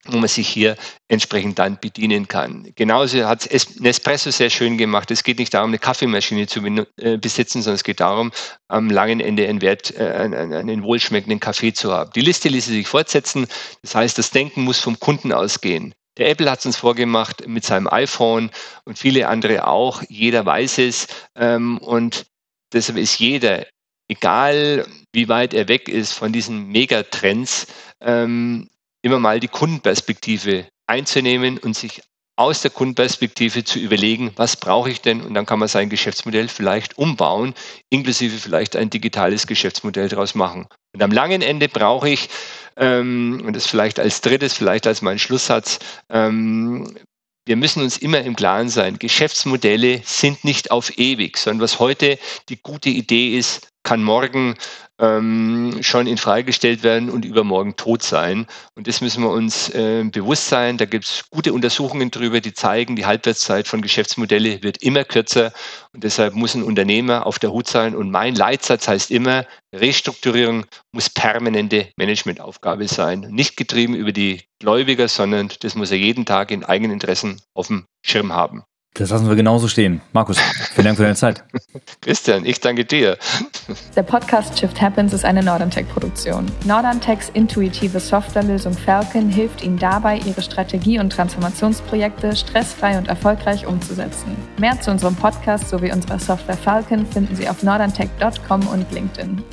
wo man sich hier entsprechend dann bedienen kann. Genauso hat Nespresso sehr schön gemacht. Es geht nicht darum, eine Kaffeemaschine zu äh, besitzen, sondern es geht darum, am langen Ende einen, Wert, äh, einen wohlschmeckenden Kaffee zu haben. Die Liste ließe sich fortsetzen. Das heißt, das Denken muss vom Kunden ausgehen. Der Apple hat es uns vorgemacht mit seinem iPhone und viele andere auch. Jeder weiß es. Ähm, und deshalb ist jeder, egal wie weit er weg ist von diesen Megatrends, ähm, immer mal die Kundenperspektive einzunehmen und sich aus der Kundenperspektive zu überlegen, was brauche ich denn? Und dann kann man sein Geschäftsmodell vielleicht umbauen, inklusive vielleicht ein digitales Geschäftsmodell daraus machen. Und am langen Ende brauche ich, ähm, und das vielleicht als drittes, vielleicht als mein Schlusssatz, ähm, wir müssen uns immer im Klaren sein, Geschäftsmodelle sind nicht auf ewig, sondern was heute die gute Idee ist, kann morgen ähm, schon in Frage gestellt werden und übermorgen tot sein. Und das müssen wir uns äh, bewusst sein. Da gibt es gute Untersuchungen drüber, die zeigen, die Halbwertszeit von Geschäftsmodelle wird immer kürzer. Und deshalb muss ein Unternehmer auf der Hut sein. Und mein Leitsatz heißt immer, Restrukturierung muss permanente Managementaufgabe sein. Nicht getrieben über die Gläubiger, sondern das muss er jeden Tag in eigenen Interessen auf dem Schirm haben. Das lassen wir genauso stehen. Markus, vielen Dank für deine Zeit. Christian, ich danke dir. Der Podcast Shift Happens ist eine Norderntech-Produktion. Norderntechs intuitive Softwarelösung Falcon hilft Ihnen dabei, Ihre Strategie- und Transformationsprojekte stressfrei und erfolgreich umzusetzen. Mehr zu unserem Podcast sowie unserer Software Falcon finden Sie auf norderntech.com und LinkedIn.